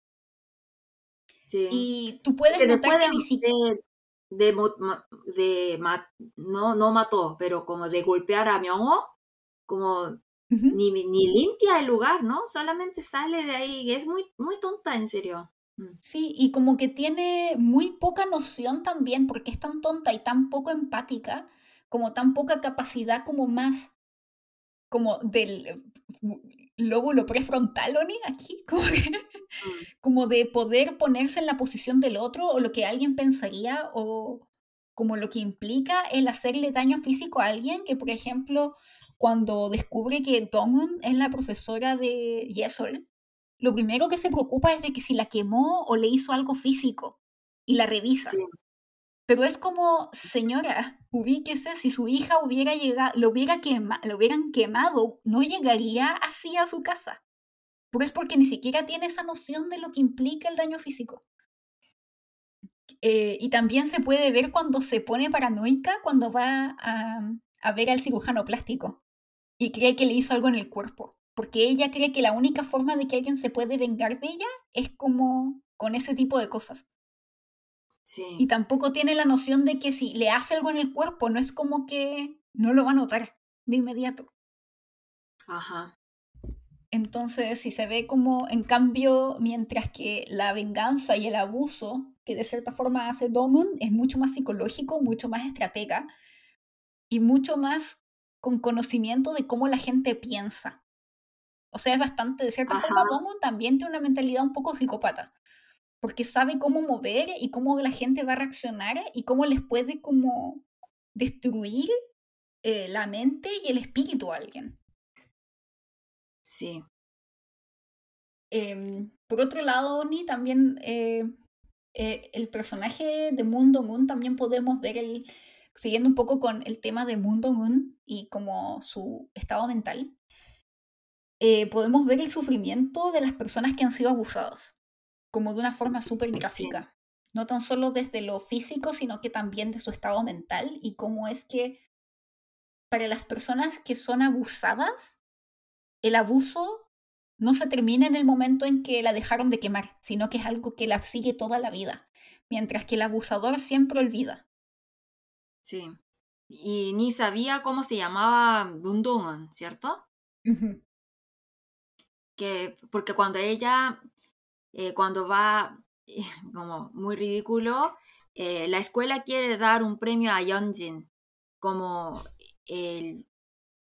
Sí. Y tú puedes notar que ni De, de, no, no mató, pero como de golpear a Myongo, como ni, ni limpia el lugar, ¿no? Solamente sale de ahí. Es muy, muy tonta, en serio. Mm. Sí, y como que tiene muy poca noción también, porque es tan tonta y tan poco empática, como tan poca capacidad como más, como del lóbulo prefrontal, Oni, aquí, *laughs* como, mm. Como de poder ponerse en la posición del otro o lo que alguien pensaría o como lo que implica el hacerle daño físico a alguien, que por ejemplo, cuando descubre que Dongun es la profesora de Yesol, lo primero que se preocupa es de que si la quemó o le hizo algo físico y la revisa. Pero es como, señora, ubíquese, si su hija hubiera llegado, lo, hubiera quema, lo hubieran quemado, no llegaría así a su casa. Pero es porque ni siquiera tiene esa noción de lo que implica el daño físico. Eh, y también se puede ver cuando se pone paranoica, cuando va a, a ver al cirujano plástico y cree que le hizo algo en el cuerpo porque ella cree que la única forma de que alguien se puede vengar de ella es como con ese tipo de cosas. Sí. Y tampoco tiene la noción de que si le hace algo en el cuerpo, no es como que no lo va a notar de inmediato. Ajá. Entonces, si se ve como, en cambio, mientras que la venganza y el abuso, que de cierta forma hace Donun, es mucho más psicológico, mucho más estratega y mucho más con conocimiento de cómo la gente piensa. O sea, es bastante, de cierta forma, Dongun también tiene una mentalidad un poco psicópata, porque sabe cómo mover y cómo la gente va a reaccionar y cómo les puede como destruir eh, la mente y el espíritu a alguien. Sí. Em, por otro lado, Oni, también eh, eh, el personaje de Mundo Moon también podemos ver el, siguiendo un poco con el tema de Mundo Moon y como su estado mental, eh, podemos ver el sufrimiento de las personas que han sido abusadas, como de una forma súper gráfica. No tan solo desde lo físico, sino que también de su estado mental y cómo es que para las personas que son abusadas, el abuso no se termina en el momento en que la dejaron de quemar, sino que es algo que la sigue toda la vida, mientras que el abusador siempre olvida. Sí. Y ni sabía cómo se llamaba Bundungan, ¿cierto? que, porque cuando ella, eh, cuando va, *laughs* como muy ridículo, eh, la escuela quiere dar un premio a Yeonjin como el,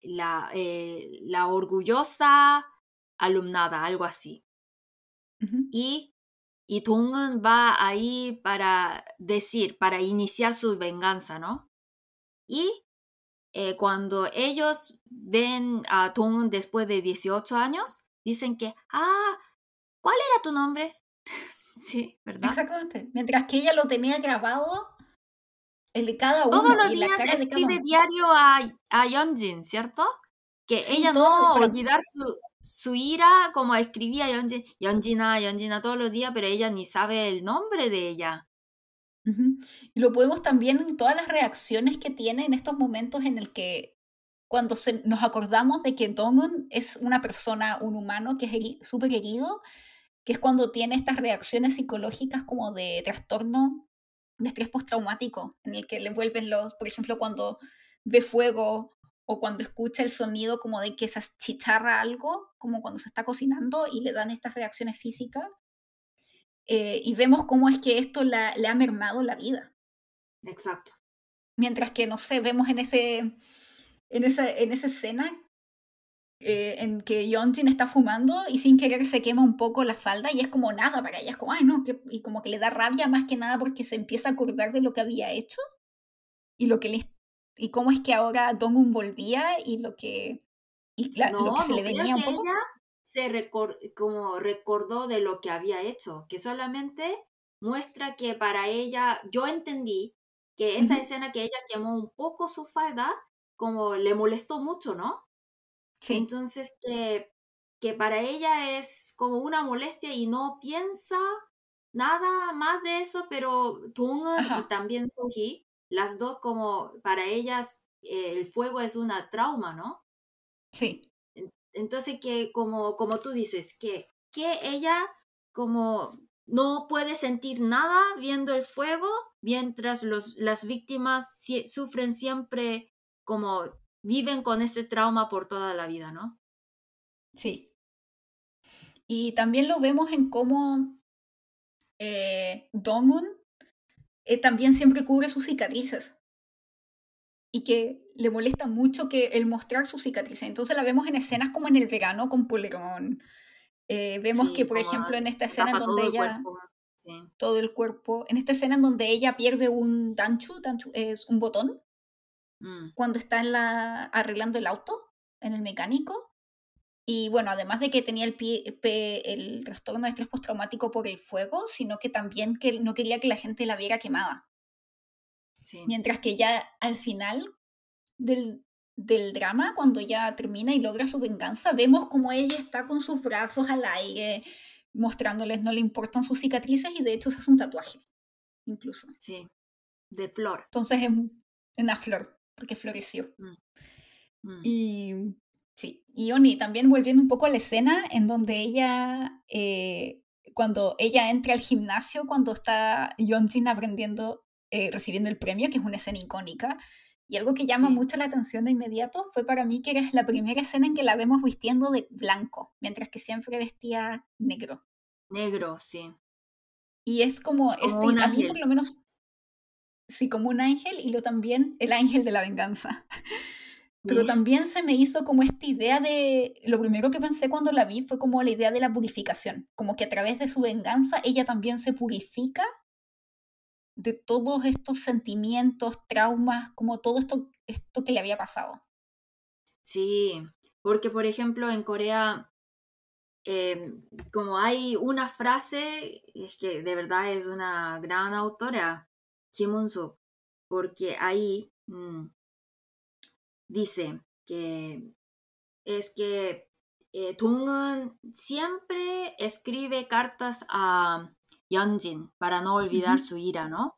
la, eh, la orgullosa alumnada, algo así. Y, y Tungun va ahí para decir, para iniciar su venganza, ¿no? Y eh, cuando ellos ven a Tungun después de 18 años, dicen que, ah, ¿cuál era tu nombre? *laughs* sí, ¿verdad? Exactamente. Mientras que ella lo tenía grabado, el de cada uno. Todos los días escribe diario a, a Yeonjin, ¿cierto? Que ella no olvidar su, su ira, como escribía Yeonjin, Yeonjina, Yeonjina todos los días, pero ella ni sabe el nombre de ella. Y lo podemos también en todas las reacciones que tiene en estos momentos en el que cuando nos acordamos de que Dongun es una persona, un humano que es súper herido, que es cuando tiene estas reacciones psicológicas como de trastorno de estrés postraumático, en el que le vuelven los, por ejemplo, cuando ve fuego o cuando escucha el sonido como de que se chicharra algo, como cuando se está cocinando y le dan estas reacciones físicas. Eh, y vemos cómo es que esto le ha mermado la vida. Exacto. Mientras que, no sé, vemos en, ese, en, esa, en esa escena eh, en que Yonjin está fumando y sin querer se quema un poco la falda y es como nada para ella, es como, ay no, y como que le da rabia más que nada porque se empieza a acordar de lo que había hecho y lo que le y cómo es que ahora Dongun volvía y lo que y lo que se le venía un poco. Ella se como recordó de lo que había hecho, que solamente muestra que para ella, yo entendí que esa escena que ella quemó un poco su falda, como le molestó mucho, ¿no? Sí. Entonces, que, que para ella es como una molestia y no piensa nada más de eso, pero Tung y también Soji, las dos como para ellas eh, el fuego es una trauma, ¿no? Sí. Entonces, que como, como tú dices, que, que ella como no puede sentir nada viendo el fuego, mientras los, las víctimas sufren siempre como viven con ese trauma por toda la vida, ¿no? Sí. Y también lo vemos en cómo eh, Dongun eh, también siempre cubre sus cicatrices. Y que le molesta mucho que el mostrar sus cicatrices. Entonces la vemos en escenas como en el verano con Polerón. Eh, vemos que, por ejemplo, en esta escena en donde ella... Todo el cuerpo. En esta escena en donde ella pierde un danchu, danchu es un botón, Mm. cuando está en la, arreglando el auto, en el mecánico. Y bueno, además de que tenía el, pie, el trastorno de estrés postraumático por el fuego, sino que también que no quería que la gente la viera quemada. Mientras que ya al final del, del drama, cuando ya termina y logra su venganza, vemos como ella está con sus brazos al aire, mostrándoles no le importan sus cicatrices y de hecho se hace un tatuaje, incluso. Sí, de flor. Entonces es una flor porque floreció. Mm, mm. Y sí, y Oni, también volviendo un poco a la escena en donde ella, eh, cuando ella entra al gimnasio, cuando está Yonjin aprendiendo, eh, recibiendo el premio, que es una escena icónica, y algo que llama mucho la atención de inmediato fue para mí que era la primera escena en que la vemos vistiendo de blanco, mientras que siempre vestía negro. Negro, sí. Y es como, este, a mí por lo menos sí, como un ángel y lo también el ángel de la venganza. *laughs* Pero también se me hizo como esta idea de, lo primero que pensé cuando la vi fue como la idea de la purificación, como que a través de su venganza ella también se purifica de todos estos sentimientos, traumas, como todo esto, esto que le había pasado. Sí, porque por ejemplo en Corea em, como hay una frase, es que de verdad es una gran autora, Kimonzo, porque ahí mm, dice que es que eh, Dong-un siempre escribe cartas a Yeonjin para no olvidar su ira, ¿no?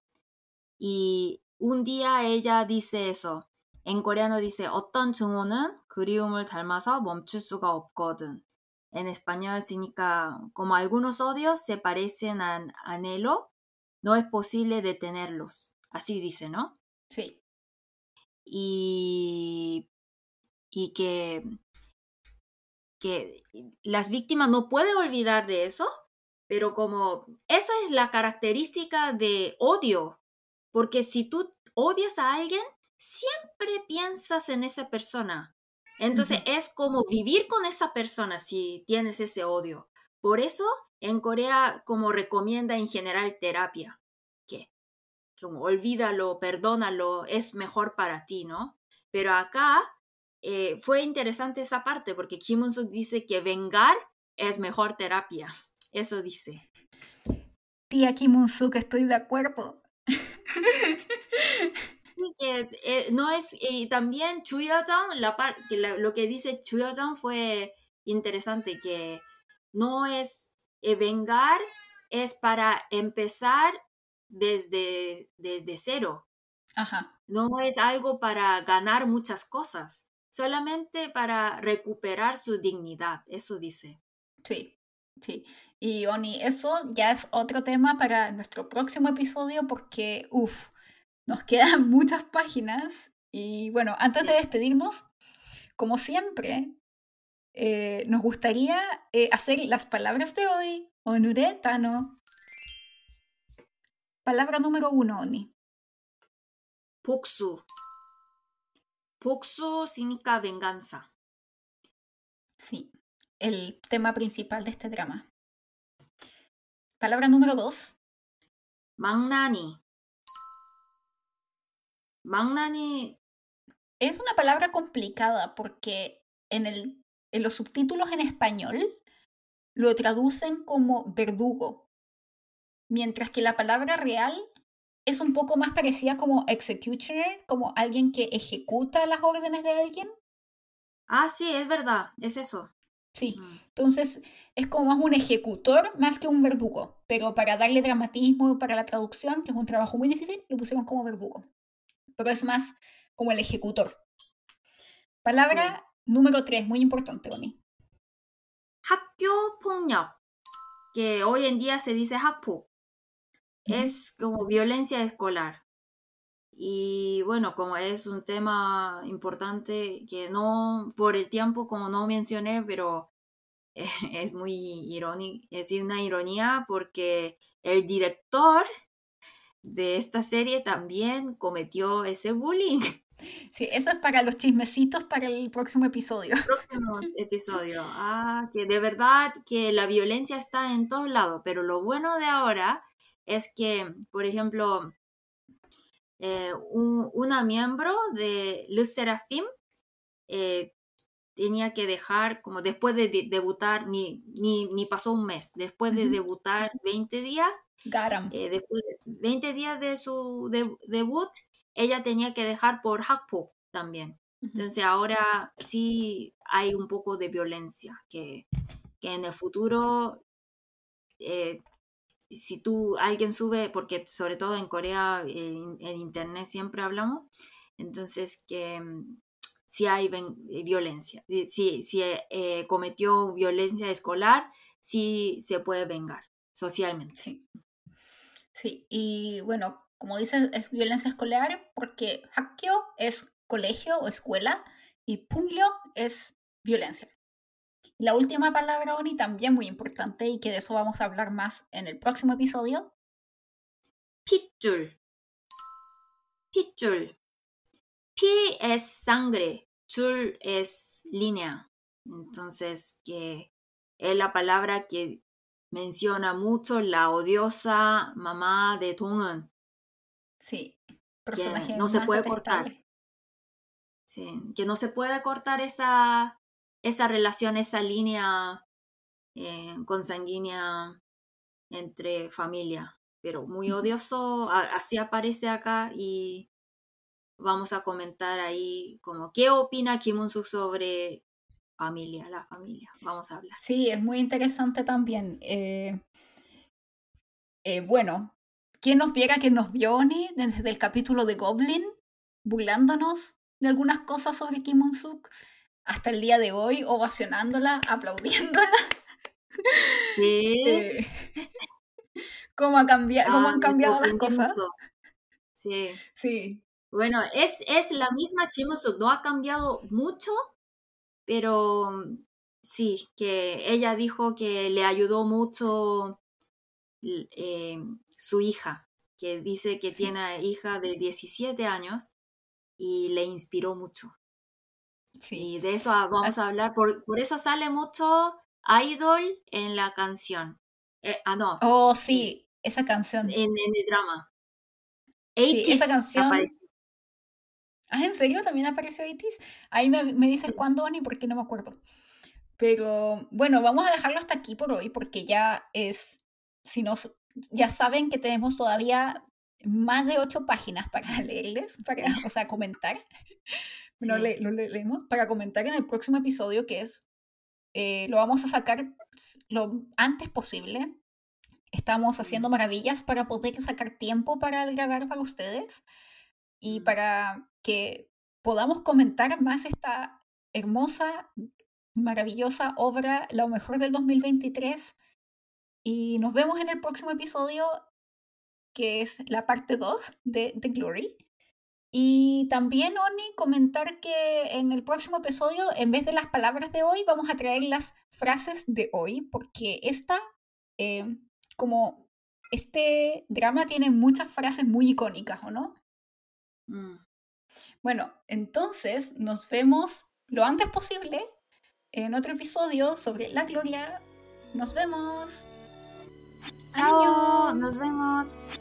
Y un día ella dice eso. En coreano dice 어떤 증오는 그리움을 닮아서 멈출 수가 없거든. En español significa como algunos odios se parecen a anhelo no es posible detenerlos. Así dice, ¿no? Sí. Y, y que, que las víctimas no pueden olvidar de eso, pero como eso es la característica de odio, porque si tú odias a alguien, siempre piensas en esa persona. Entonces es como vivir con esa persona si tienes ese odio. Por eso en Corea como recomienda en general terapia, que como olvídalo, perdónalo, es mejor para ti, ¿no? Pero acá eh, fue interesante esa parte porque Kim Un-suk dice que vengar es mejor terapia. *laughs* Eso dice. Tía Kim Un-suk, estoy de acuerdo. *laughs* que eh, no es y también Chuyajang la, la lo que dice Chuyajang fue interesante que no es vengar es para empezar desde desde cero Ajá. no es algo para ganar muchas cosas solamente para recuperar su dignidad eso dice sí sí y Oni, eso ya es otro tema para nuestro próximo episodio porque, uff, nos *laughs* quedan muchas páginas. Y bueno, antes de despedirnos, como siempre, eh, nos gustaría eh, hacer las palabras de hoy. Onure Tano. Palabra número uno, Oni. Puksu. Puksu significa venganza. Sí, el tema principal de este drama. Palabra número dos. Magnani. Magnani. Es una palabra complicada porque en, el, en los subtítulos en español lo traducen como verdugo, mientras que la palabra real es un poco más parecida como executioner, como alguien que ejecuta las órdenes de alguien. Ah, sí, es verdad, es eso. Sí, mm. entonces es como más un ejecutor más que un verdugo, pero para darle dramatismo para la traducción, que es un trabajo muy difícil, lo pusieron como verdugo. Pero es más como el ejecutor. Palabra Número 3, muy importante para mí. 학교 폭력, que hoy en día se dice 학폭. Mm -hmm. Es como violencia escolar. Y bueno, como es un tema importante que no, por el tiempo, como no mencioné, pero *laughs* es muy irónico, es una ironía porque el director de esta serie también cometió ese bullying. *laughs* Sí, eso es para los chismecitos para el próximo episodio. *laughs* Próximo episodio. Ah, que de verdad que la violencia está en todos lados, pero lo bueno de ahora es que, por ejemplo, eh, una miembro de Luz Serafim eh, tenía que dejar, como después de, debutar, ni, ni, ni, pasó un mes, después de debutar 20 días, eh, después de 20 días de su debut, ella tenía que dejar por Hakpo también. Entonces ahora sí hay un poco de violencia, que, que en el futuro si tú, alguien sube, porque sobre todo en Corea, en, Internet siempre hablamos, entonces que mm, si hay eh, violencia, si, si eh, cometió violencia escolar, sí se puede vengar socialmente. Sí. sí, y bueno, como dices, es violencia escolar porque hakyo es colegio o escuela y punglyo es violencia. La última palabra, Oni, también muy importante y que de eso vamos a hablar más en el próximo episodio. Pitjul. Pitjul. Pi es sangre, chul es línea. Entonces, que es la palabra que menciona mucho la odiosa mamá de Tungen. Sí, personaje no se puede cortar. Sí, que no se puede cortar esa esa relación, esa línea eh, consanguínea entre familia, pero muy odioso, así aparece acá y vamos a comentar ahí como qué opina Kim Un-suk sobre familia, la familia, vamos a hablar. Sí, es muy interesante también. Eh, eh, bueno, ¿quién nos viera que nos vio desde el capítulo de Goblin, burlándonos de algunas cosas sobre Kim Un-suk, hasta el día de hoy, ovacionándola, *laughs* aplaudiéndola? Sí. *laughs* Eh, ¿Cómo, ha cambiado, cómo han cambiado las cosas? Sí. Sí. Bueno, es, es la misma Kim Un-suk, no ha cambiado mucho, pero sí, que ella dijo que le ayudó mucho eh, su hija, que dice que tiene hija de 17 años y le inspiró mucho. Sí. Y de eso vamos a hablar, por, por eso sale mucho Idol en la canción. Eh, ah, no. Oh, sí, esa canción. En, el drama. Sí, esa canción. Ah, ¿en serio? ¿También apareció 80 Ahí me, me dices cuándo, ni porque no me acuerdo. Pero bueno, vamos a dejarlo hasta aquí por hoy, porque ya es. Si nos. Ya saben que tenemos todavía más de ocho páginas para *laughs* leerles, para, o sea, comentar. *laughs* Bueno, lo leemos para comentar en el próximo episodio, que es eh, lo vamos a sacar lo antes posible. Estamos haciendo maravillas para poder sacar tiempo para grabar para ustedes y para que podamos comentar más esta hermosa, maravillosa obra, lo mejor del 2023. Y nos vemos en el próximo episodio, que es la parte 2 de The Glory. Y también, Oni, comentar que en el próximo episodio, en vez de las palabras de hoy, vamos a traer las frases de hoy, porque esta, eh, como este drama tiene muchas frases muy icónicas, ¿o no? Mm. Bueno, entonces nos vemos lo antes posible en otro episodio sobre la gloria. Nos vemos. Chao, nos vemos.